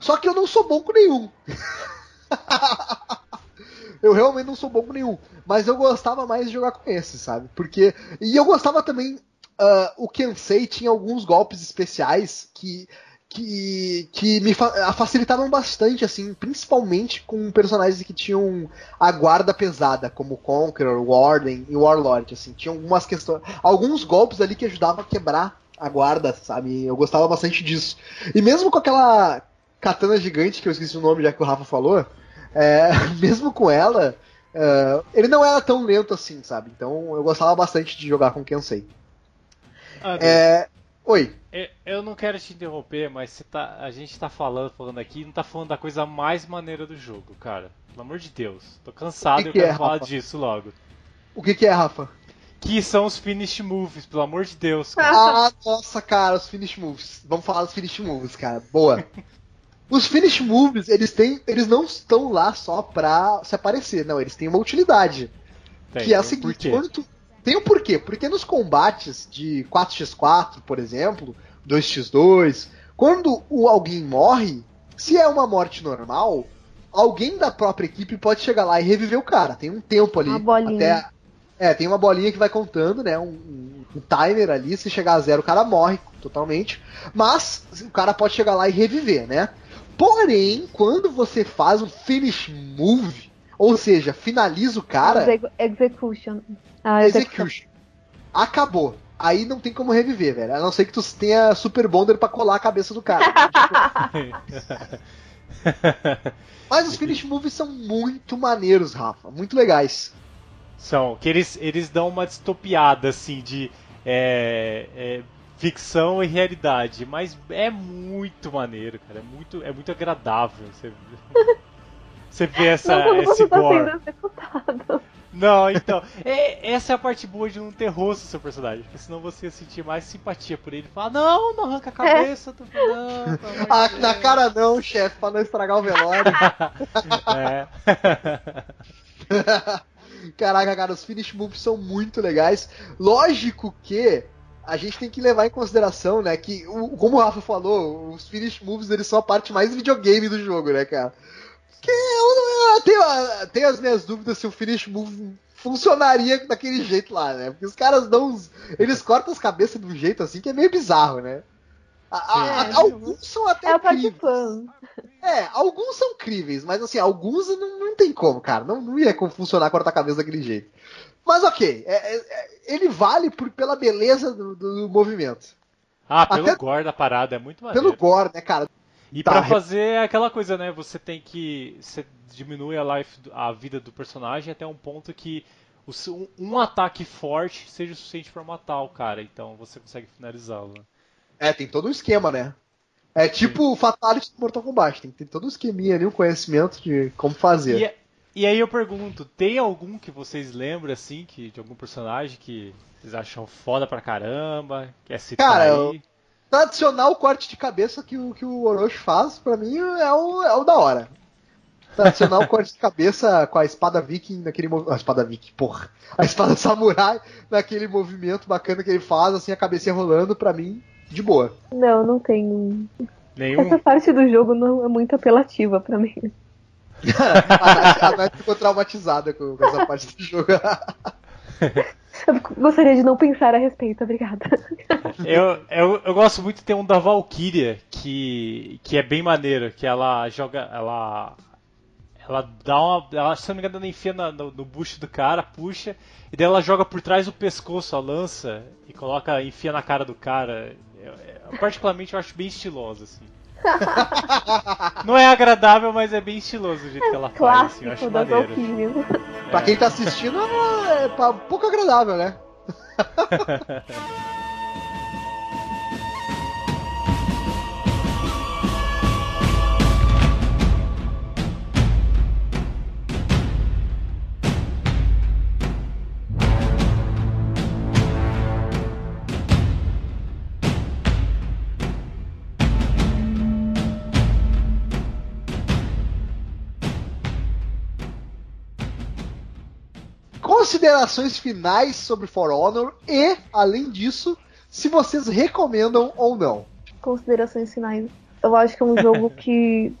Só que eu não sou bom com nenhum. <laughs> eu realmente não sou bom com nenhum. Mas eu gostava mais de jogar com esse, sabe? Porque. E eu gostava também. Uh, o Kensei tinha alguns golpes especiais que. Que, que me fa facilitaram bastante, assim, principalmente com personagens que tinham a guarda pesada, como Conqueror, Warden e Warlord, assim, tinha algumas questões, alguns golpes ali que ajudavam a quebrar a guarda, sabe? Eu gostava bastante disso. E mesmo com aquela katana gigante, que eu esqueci o nome já que o Rafa falou, é, <laughs> mesmo com ela, é, ele não era tão lento assim, sabe? Então eu gostava bastante de jogar com Kensei. Ah, é... Oi. Eu não quero te interromper, mas tá, a gente tá falando, falando aqui, não tá falando da coisa mais maneira do jogo, cara. Pelo amor de Deus. Tô cansado e eu quero é, falar Rafa? disso logo. O que, que é, Rafa? Que são os finish moves, pelo amor de Deus. Cara. Ah, <laughs> nossa, cara, os finish moves. Vamos falar dos finish moves, cara. Boa. <laughs> Os finish moves, eles têm, eles não estão lá só pra se aparecer, não, eles têm uma utilidade. Tem, que é a tem um seguinte, quando tu, tem um porquê, porque nos combates de 4x4, por exemplo, 2x2, quando o alguém morre, se é uma morte normal, alguém da própria equipe pode chegar lá e reviver o cara. Tem um tempo ali. Uma bolinha. Até, é, tem uma bolinha que vai contando, né? Um, um- um timer ali. Se chegar a zero, o cara morre totalmente. Mas o cara pode chegar lá e reviver, né? Porém, quando você faz um finish move, ou seja, finaliza o cara. Execu- Execution. Ah, execution. Execution. Acabou. Aí não tem como reviver, velho. A não ser que tu tenha Super Bonder pra colar a cabeça do cara. <laughs> Mas os finish moves são muito maneiros, Rafa. Muito legais. São, que eles, eles dão uma distopiada, assim, de é, é, ficção e realidade. Mas é muito maneiro, cara. É muito, é muito agradável. Você, <laughs> você vê essa, Não esse tá gore. executado. Não, então. é- essa é a parte boa de não ter rosto no seu personagem. Porque senão você ia sentir mais simpatia por ele. Falar, não, não arranca a cabeça. Tu fala, não, <laughs> Ah, Deus." na cara não, chefe, pra não estragar o velório. <laughs> é. Caraca, cara, os finish moves são muito legais. Lógico que a gente tem que levar em consideração, né, que, como o Rafa falou, os finish moves eles são a parte mais videogame do jogo, né, cara? Que eu, eu tenho, tenho as minhas dúvidas se o finish move funcionaria daquele jeito lá, né? Porque os caras dão uns, Eles cortam as cabeças de um jeito assim que é meio bizarro, né? A- a- Sim. a- alguns são até É. É, alguns são críveis, mas assim, alguns não, não tem como, cara. Não, não ia como funcionar cortar a cabeça daquele jeito. Mas ok, é- é- é- ele vale por, pela beleza do, do movimento. Ah, pelo Até- gore da parada, é muito maneiro. Pelo gore, né, cara? E Tá. pra fazer aquela coisa, né? Você tem que. Você diminui a, life, do- a vida do personagem até um ponto que um, um ataque forte seja o suficiente pra matar o cara. Então você consegue finalizá-lo. né? É, tem todo um esquema, né? É tipo o Fatality do Mortal Kombat, tem, tem todo um esqueminha ali, um conhecimento de como fazer. E, e aí eu pergunto, tem algum que vocês lembram, assim, que, de algum personagem que vocês acham foda pra caramba? Quer citar Cara, aí? eu- Tradicional corte de cabeça que o, que o Orochi faz, pra mim, é o, é o da hora. Tradicional <laughs> corte de cabeça com a espada viking naquele movimento. A espada viking, porra. A espada <laughs> samurai naquele movimento bacana que ele faz, assim, a cabecinha rolando, pra mim, de boa. Não, não tem. Nenhum? Essa parte do jogo não é muito apelativa pra mim. a <laughs> Nath, a Nath ficou traumatizada com, com essa parte do jogo. Eu gostaria de não pensar a respeito, obrigada. Eu, eu, eu gosto muito de ter um da Valkyria, que, que é bem maneiro, que ela joga. Ela. Ela dá uma. Ela, se não me engano, ela enfia na- no, no bucho do cara, puxa, e daí ela joga por trás do pescoço a lança e coloca, enfia na cara do cara. Particularmente eu acho bem estiloso, assim. <laughs> Não é agradável, mas é bem estiloso o jeito que ela faz, assim, eu acho Clássico das maneiro. Pra quem tá assistindo, é pra- pouco agradável, né? <laughs> Considerações finais sobre For Honor e, além disso, se vocês recomendam ou não. Considerações finais. Eu acho que é um jogo <laughs> que.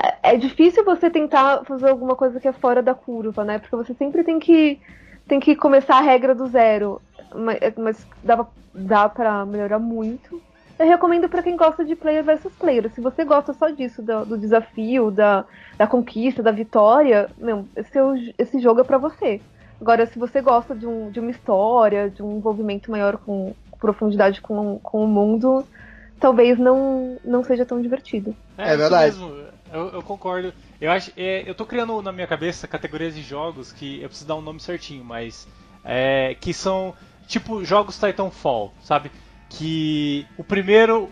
É, é difícil você tentar fazer alguma coisa que é fora da curva, né? Porque você sempre tem que, tem que começar a regra do zero. Mas, mas dá, pra- dá pra melhorar muito. Eu recomendo pra quem gosta de player versus player. Se você gosta só disso, do, do desafio, da, da conquista, da vitória, meu, esse, é esse jogo é pra você. Agora, se você gosta de, um, de uma história, de um envolvimento maior com profundidade com, com o mundo, talvez não, não seja tão divertido. É isso verdade. mesmo, eu, eu concordo. Eu acho, é, eu tô criando na minha cabeça categorias de jogos que eu preciso dar um nome certinho, mas é, que são tipo jogos Titanfall, sabe? Que o primeiro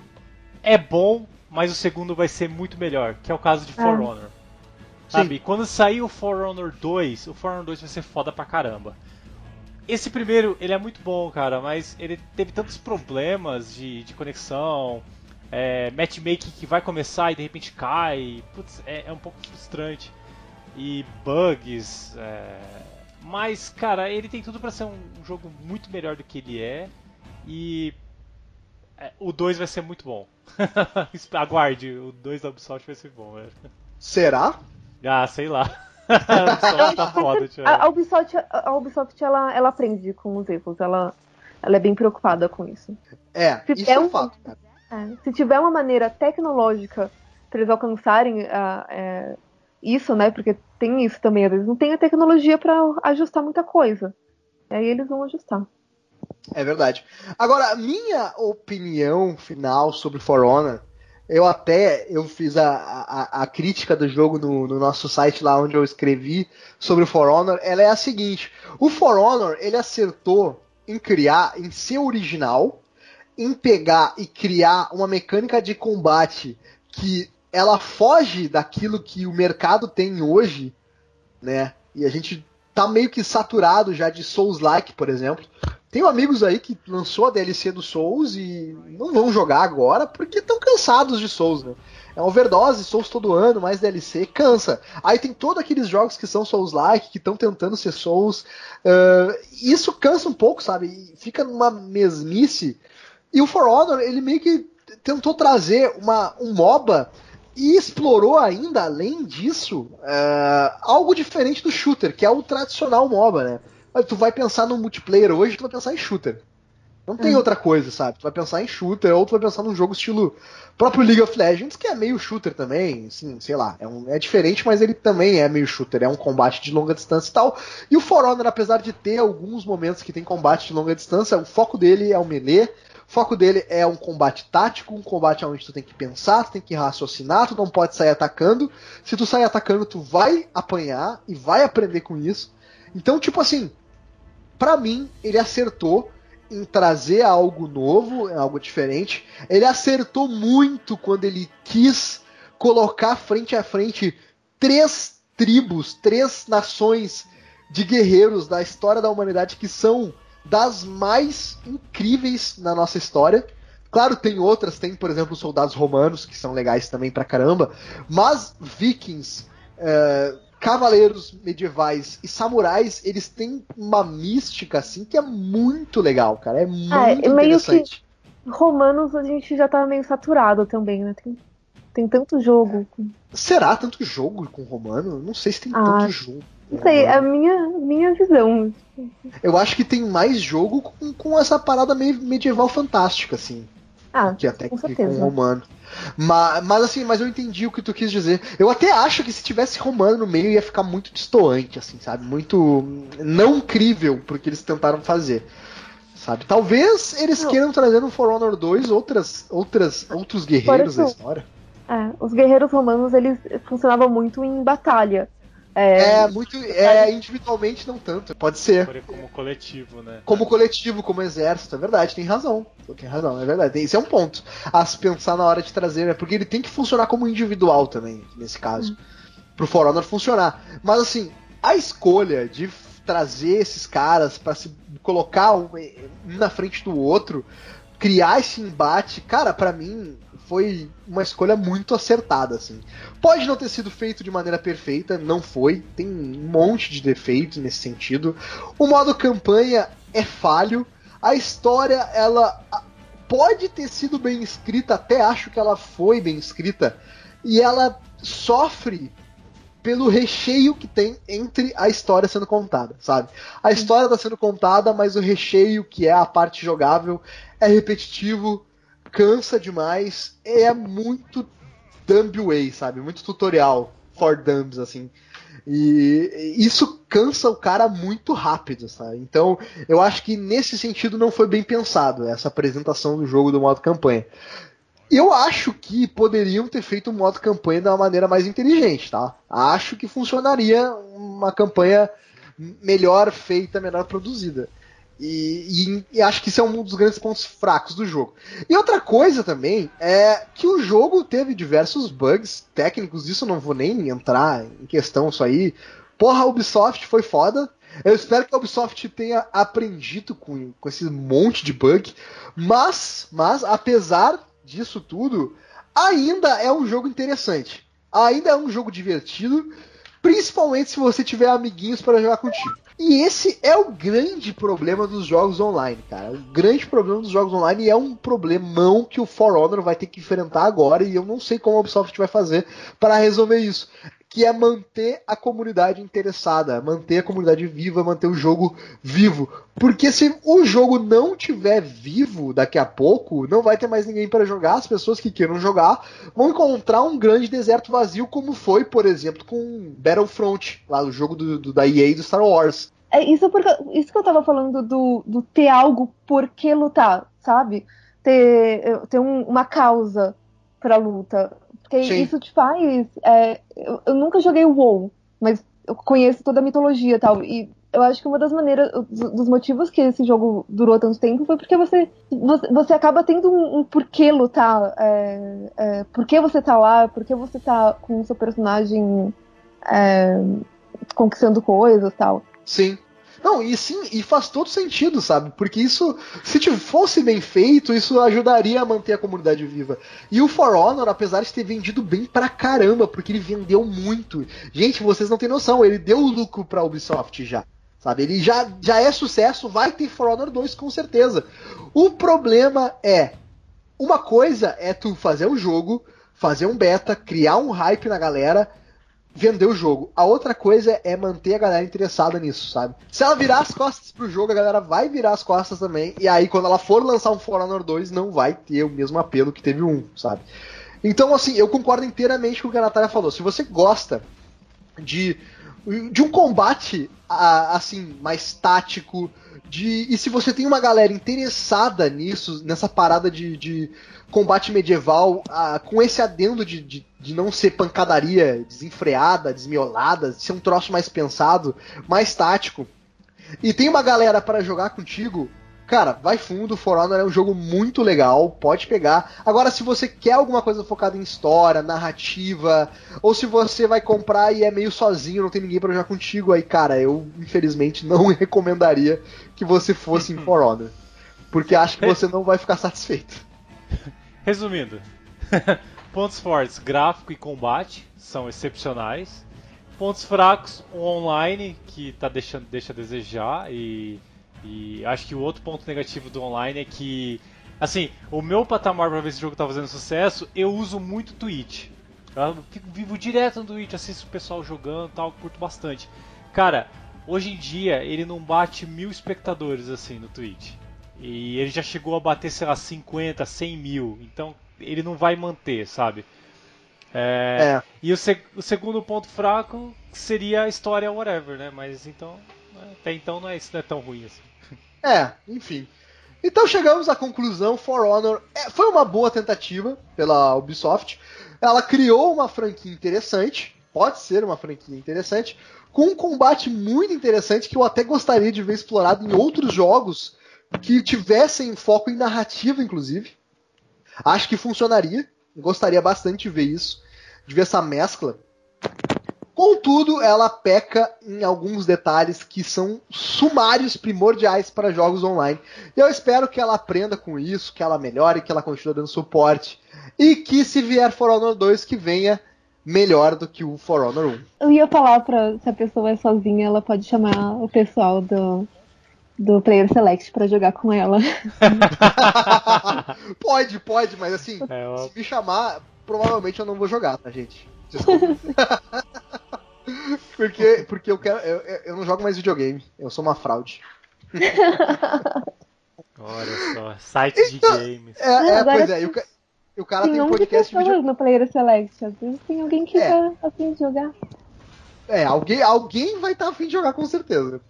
é bom, mas o segundo vai ser muito melhor, que é o caso de For Ah. Honor. Sabe? Quando sair o For Honor 2, o For Honor 2 vai ser foda pra caramba. esse primeiro, ele é muito bom, cara, mas ele teve tantos problemas de, de conexão, é, matchmaking que vai começar e de repente cai, putz, é, é um pouco frustrante. E bugs, é... mas, cara, ele tem tudo para ser um jogo muito melhor do que ele é. E é, o 2 vai ser muito bom. <laughs> Aguarde, o 2 da Ubisoft vai ser bom, velho. Será? Ah, sei lá. <laughs> a Ubisoft tá foda, a, a Ubisoft, a Ubisoft ela, ela aprende com os erros, ela, ela é bem preocupada com isso. É, se isso é um fato, cara. É, se tiver uma maneira tecnológica para eles alcançarem uh, é, isso, né? Porque tem isso também, às vezes não tem a tecnologia para ajustar muita coisa. E aí eles vão ajustar. É verdade. Agora, minha opinião final sobre For Honor, eu até eu fiz a, a, a crítica do jogo no, no, nosso site lá onde eu escrevi sobre o For Honor, ela é a seguinte: o For Honor ele acertou em criar, em ser original, em pegar e criar uma mecânica de combate que ela foge daquilo que o mercado tem hoje, né? E a gente tá meio que saturado já de Souls-like, por exemplo. Tenho amigos aí que lançou a DLC do Souls e não vão jogar agora porque estão cansados de Souls, né? É overdose, Souls todo ano, mais DLC, cansa. Aí tem todos aqueles jogos que são Souls-like, que estão tentando ser Souls. Uh, isso cansa um pouco, sabe? Fica numa mesmice. E o For Honor, ele meio que tentou trazer uma, um MOBA e explorou ainda, além disso, uh, algo diferente do shooter, que é o tradicional MOBA, né? Tu vai pensar no multiplayer hoje, tu vai pensar em shooter. Não tem hum. outra coisa, sabe? Tu vai pensar em shooter, ou tu vai pensar num jogo estilo próprio League of Legends, que é meio shooter também, assim, sei lá, é, um, é diferente, mas ele também é meio shooter, é um combate de longa distância e tal. E o For Honor, apesar de ter alguns momentos que tem combate de longa distância, o foco dele é o melee, o foco dele é um combate tático, um combate onde tu tem que pensar, tu tem que raciocinar, tu não pode sair atacando. Se tu sair atacando, tu vai apanhar e vai aprender com isso. Então, tipo assim, para mim, ele acertou em trazer algo novo, algo diferente. Ele acertou muito quando ele quis colocar frente a frente três tribos, três nações de guerreiros da história da humanidade que são das mais incríveis na nossa história. Claro, tem outras, tem, por exemplo, soldados romanos, que são legais também pra caramba, mas vikings, uh, cavaleiros medievais e samurais, eles têm uma mística, assim, que é muito legal, cara. É muito é, interessante. romanos a gente já tá meio saturado também, né? Tem, tem tanto jogo. Será tanto jogo com romano? Não sei se tem ah, tanto jogo. Não sei, é a minha, minha visão. Eu acho que tem mais jogo com, com essa parada meio medieval fantástica, assim. Ah, que até com, que com romano. Mas, mas assim, mas eu entendi o que tu quis dizer. Eu até acho que se tivesse romano no meio ia ficar muito distoante, assim, sabe? Muito não crível pro que eles tentaram fazer. Sabe? Talvez eles não. queiram trazer no For Honor 2 outras, outras, outros guerreiros da história. É, os guerreiros romanos eles funcionavam muito em batalha. É, é muito. É, individualmente não tanto. Pode ser. Como coletivo, né? Como coletivo, como exército, é verdade, tem razão. Tem razão, é verdade. Esse é um ponto a se pensar na hora de trazer, né? Porque ele tem que funcionar como individual também, nesse caso. Hum. Pro For Honor funcionar. Mas assim, a escolha de trazer esses caras para se colocar um na frente do outro, criar esse embate, cara, para mim foi uma escolha muito acertada, assim. Pode não ter sido feito de maneira perfeita, não foi, tem um monte de defeitos nesse sentido. O modo campanha é falho, a história ela pode ter sido bem escrita, até acho que ela foi bem escrita, e ela sofre pelo recheio que tem entre a história sendo contada, sabe? A história está sendo contada, mas o recheio, que é a parte jogável, é repetitivo, cansa demais, é muito dumb way, sabe? Muito tutorial for dumps, assim. E isso cansa o cara muito rápido, sabe? Então, eu acho que nesse sentido não foi bem pensado essa apresentação do jogo do modo campanha. Eu acho que poderiam ter feito o modo campanha de uma maneira mais inteligente, tá? Acho que funcionaria uma campanha melhor feita, melhor produzida. E, e, e, acho que isso é um dos grandes pontos fracos do jogo. E outra coisa também é que o jogo teve diversos bugs técnicos, isso não vou nem entrar em questão isso aí. Porra, a Ubisoft foi foda. Eu espero que a Ubisoft tenha aprendido com, com esse monte de bug, mas, mas apesar disso tudo, ainda é um jogo interessante. Ainda é um jogo divertido, principalmente se você tiver amiguinhos para jogar contigo. E esse é o grande problema dos jogos online, cara. O grande problema dos jogos online é um problemão que o For Honor vai ter que enfrentar agora e eu não sei como a Ubisoft vai fazer para resolver isso que é manter a comunidade interessada, manter a comunidade viva, manter o jogo vivo. Porque se o jogo não tiver vivo daqui a pouco, não vai ter mais ninguém para jogar. As pessoas que queiram jogar vão encontrar um grande deserto vazio, como foi, por exemplo, com Battlefront, lá o jogo do, do, da EA do Star Wars. É isso, porque, isso que eu tava falando do, do ter algo por que lutar, sabe? Ter, ter um, uma causa pra luta. Porque Sim. isso te faz. É, eu, eu, nunca joguei o WoW, mas eu conheço toda a mitologia e tal. E eu acho que uma das maneiras, dos motivos que esse jogo durou tanto tempo foi porque você, você, você acaba tendo um, um porquê lutar. É, é, por que você tá lá, por que você tá com o seu personagem é, conquistando coisas e tal. Sim. Não, e sim, e faz todo sentido, sabe? Porque isso, se fosse bem feito, isso ajudaria a manter a comunidade viva. E o For Honor, apesar de ter vendido bem pra caramba, porque ele vendeu muito. Gente, vocês não têm noção, ele deu lucro pra Ubisoft já. Sabe? Ele já, já é sucesso, vai ter For Honor 2 com certeza. O problema é, uma coisa é tu fazer o jogo, fazer um beta, criar um hype na galera vender o jogo. A outra coisa é manter a galera interessada nisso, sabe? Se ela virar as costas pro jogo, a galera vai virar as costas também. E aí, quando ela for lançar um For Honor 2, não vai ter o mesmo apelo que teve um, sabe? Então, assim, eu concordo inteiramente com o que a Natália falou. Se você gosta de, de um combate, assim, mais tático, de, e se você tem uma galera interessada nisso, nessa parada de, de combate medieval ah, com esse adendo de, de, de, não ser pancadaria desenfreada, desmiolada, de ser um troço mais pensado, mais tático. E tem uma galera para jogar contigo, cara, vai fundo, For Honor é um jogo muito legal, pode pegar. Agora, se você quer alguma coisa focada em história, narrativa, ou se você vai comprar e é meio sozinho, não tem ninguém para jogar contigo, aí, cara, eu infelizmente não <laughs> recomendaria que você fosse em For Honor. Porque acho que você não vai ficar satisfeito. <laughs> Resumindo, <laughs> pontos fortes, gráfico e combate são excepcionais. Pontos fracos, o online, que tá deixando, deixa a desejar. E, e acho que o outro ponto negativo do online é que, assim, o meu patamar para ver se o jogo tá fazendo sucesso, eu uso muito Twitch. Eu fico vivo direto no Twitch, assisto o pessoal jogando tal, curto bastante. Cara, hoje em dia ele não bate mil espectadores assim no Twitch. E ele já chegou a bater, sei lá, 50, 100 mil. Então ele não vai manter, sabe? É, é. E o, o, segundo ponto fraco seria a história whatever, né? Mas então, até então não é, isso não é tão ruim assim. É, enfim. Então chegamos à conclusão, For Honor é, foi uma boa tentativa pela Ubisoft. Ela criou uma franquia interessante, pode ser uma franquia interessante, com um combate muito interessante que eu até gostaria de ver explorado em outros jogos que tivessem foco em narrativa, inclusive. Acho que funcionaria. Gostaria bastante de ver isso, de ver essa mescla. Contudo, ela peca em alguns detalhes que são sumários primordiais para jogos online. E eu espero que ela aprenda com isso, que ela melhore, que ela continue dando suporte. E que se vier For Honor 2, que venha melhor do que o For Honor 1. Eu ia falar pra se a pessoa é sozinha, ela pode chamar o pessoal do, do Player Select para jogar com ela. <laughs> pode, pode, mas assim, é, eu... se me chamar, provavelmente eu não vou jogar, tá, gente? Desculpa. <laughs> <laughs> porque, porque eu quero. Eu, eu não jogo mais videogame. Eu sou uma fraude. <laughs> Olha só, site então, de games. É, é pois é, e o, o cara tem, tem um podcast de vídeo... no Player Select. Às vezes tem alguém que é. tá afim de jogar. É, alguém, alguém vai estar tá afim de jogar com certeza.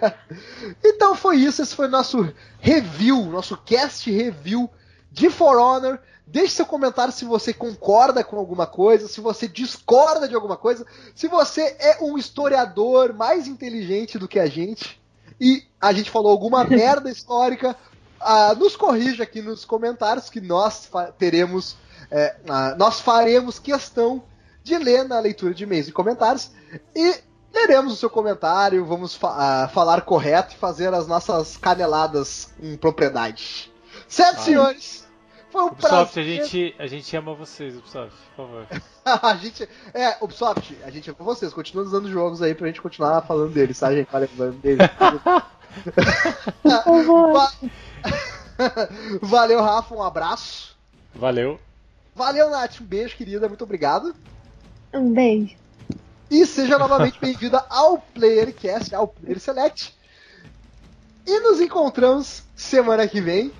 <laughs> então foi isso, esse foi nosso review, nosso cast review de For Honor. Deixe seu comentário se você concorda com alguma coisa, se você discorda de alguma coisa, se você é um historiador mais inteligente do que a gente e a gente falou alguma <laughs> merda histórica, uh, nos corrija aqui nos comentários que nós teremos, é, uh, nós faremos questão de ler na leitura de e-mails e comentários. E leremos o seu comentário, vamos fa uh, falar correto e fazer as nossas caneladas em propriedade. Certo, Ai. senhores? Foi um Ubisoft, prazer. A gente, a gente ama vocês, Ubisoft, por favor. <laughs> a gente. É, Ubisoft, a gente ama vocês. Continua usando jogos aí pra gente continuar falando deles, tá, gente? Falando deles. <laughs> Valeu, Rafa, um abraço. Valeu. Valeu, Nath, um beijo, querida, muito obrigado. Um beijo. E seja novamente bem-vinda ao Playercast, ao Player Select. E nos encontramos semana que vem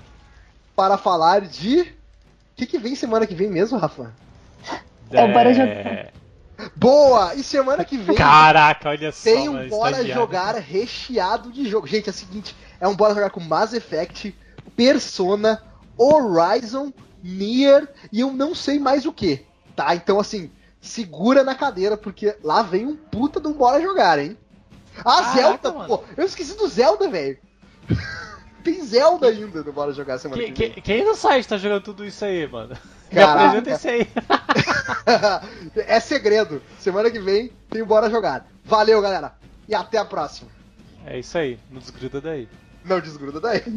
para falar de. O que, que vem semana que vem mesmo, Rafa? É o Bora Jogar. Boa! E semana que vem. Caraca, olha só. Tem um Bora Jogar recheado de jogo. Gente, é o seguinte: é um Bora Jogar com Mass Effect, Persona, Horizon, Nier e eu não sei mais o que. Tá? Então, assim, segura na cadeira, porque lá vem um puta de um Bora Jogar, hein? Ah, Caraca, Zelda, mano. pô! Eu esqueci do Zelda, velho! Tem Zelda ainda no Bora Jogar semana que, que, que Quem no site tá jogando tudo isso aí, mano? Caraca. Me isso aí. <laughs> é segredo. Semana que vem tem Bora Jogar. Valeu, galera. E até a próxima. É isso aí. Não desgruda daí. Não desgruda daí. <laughs>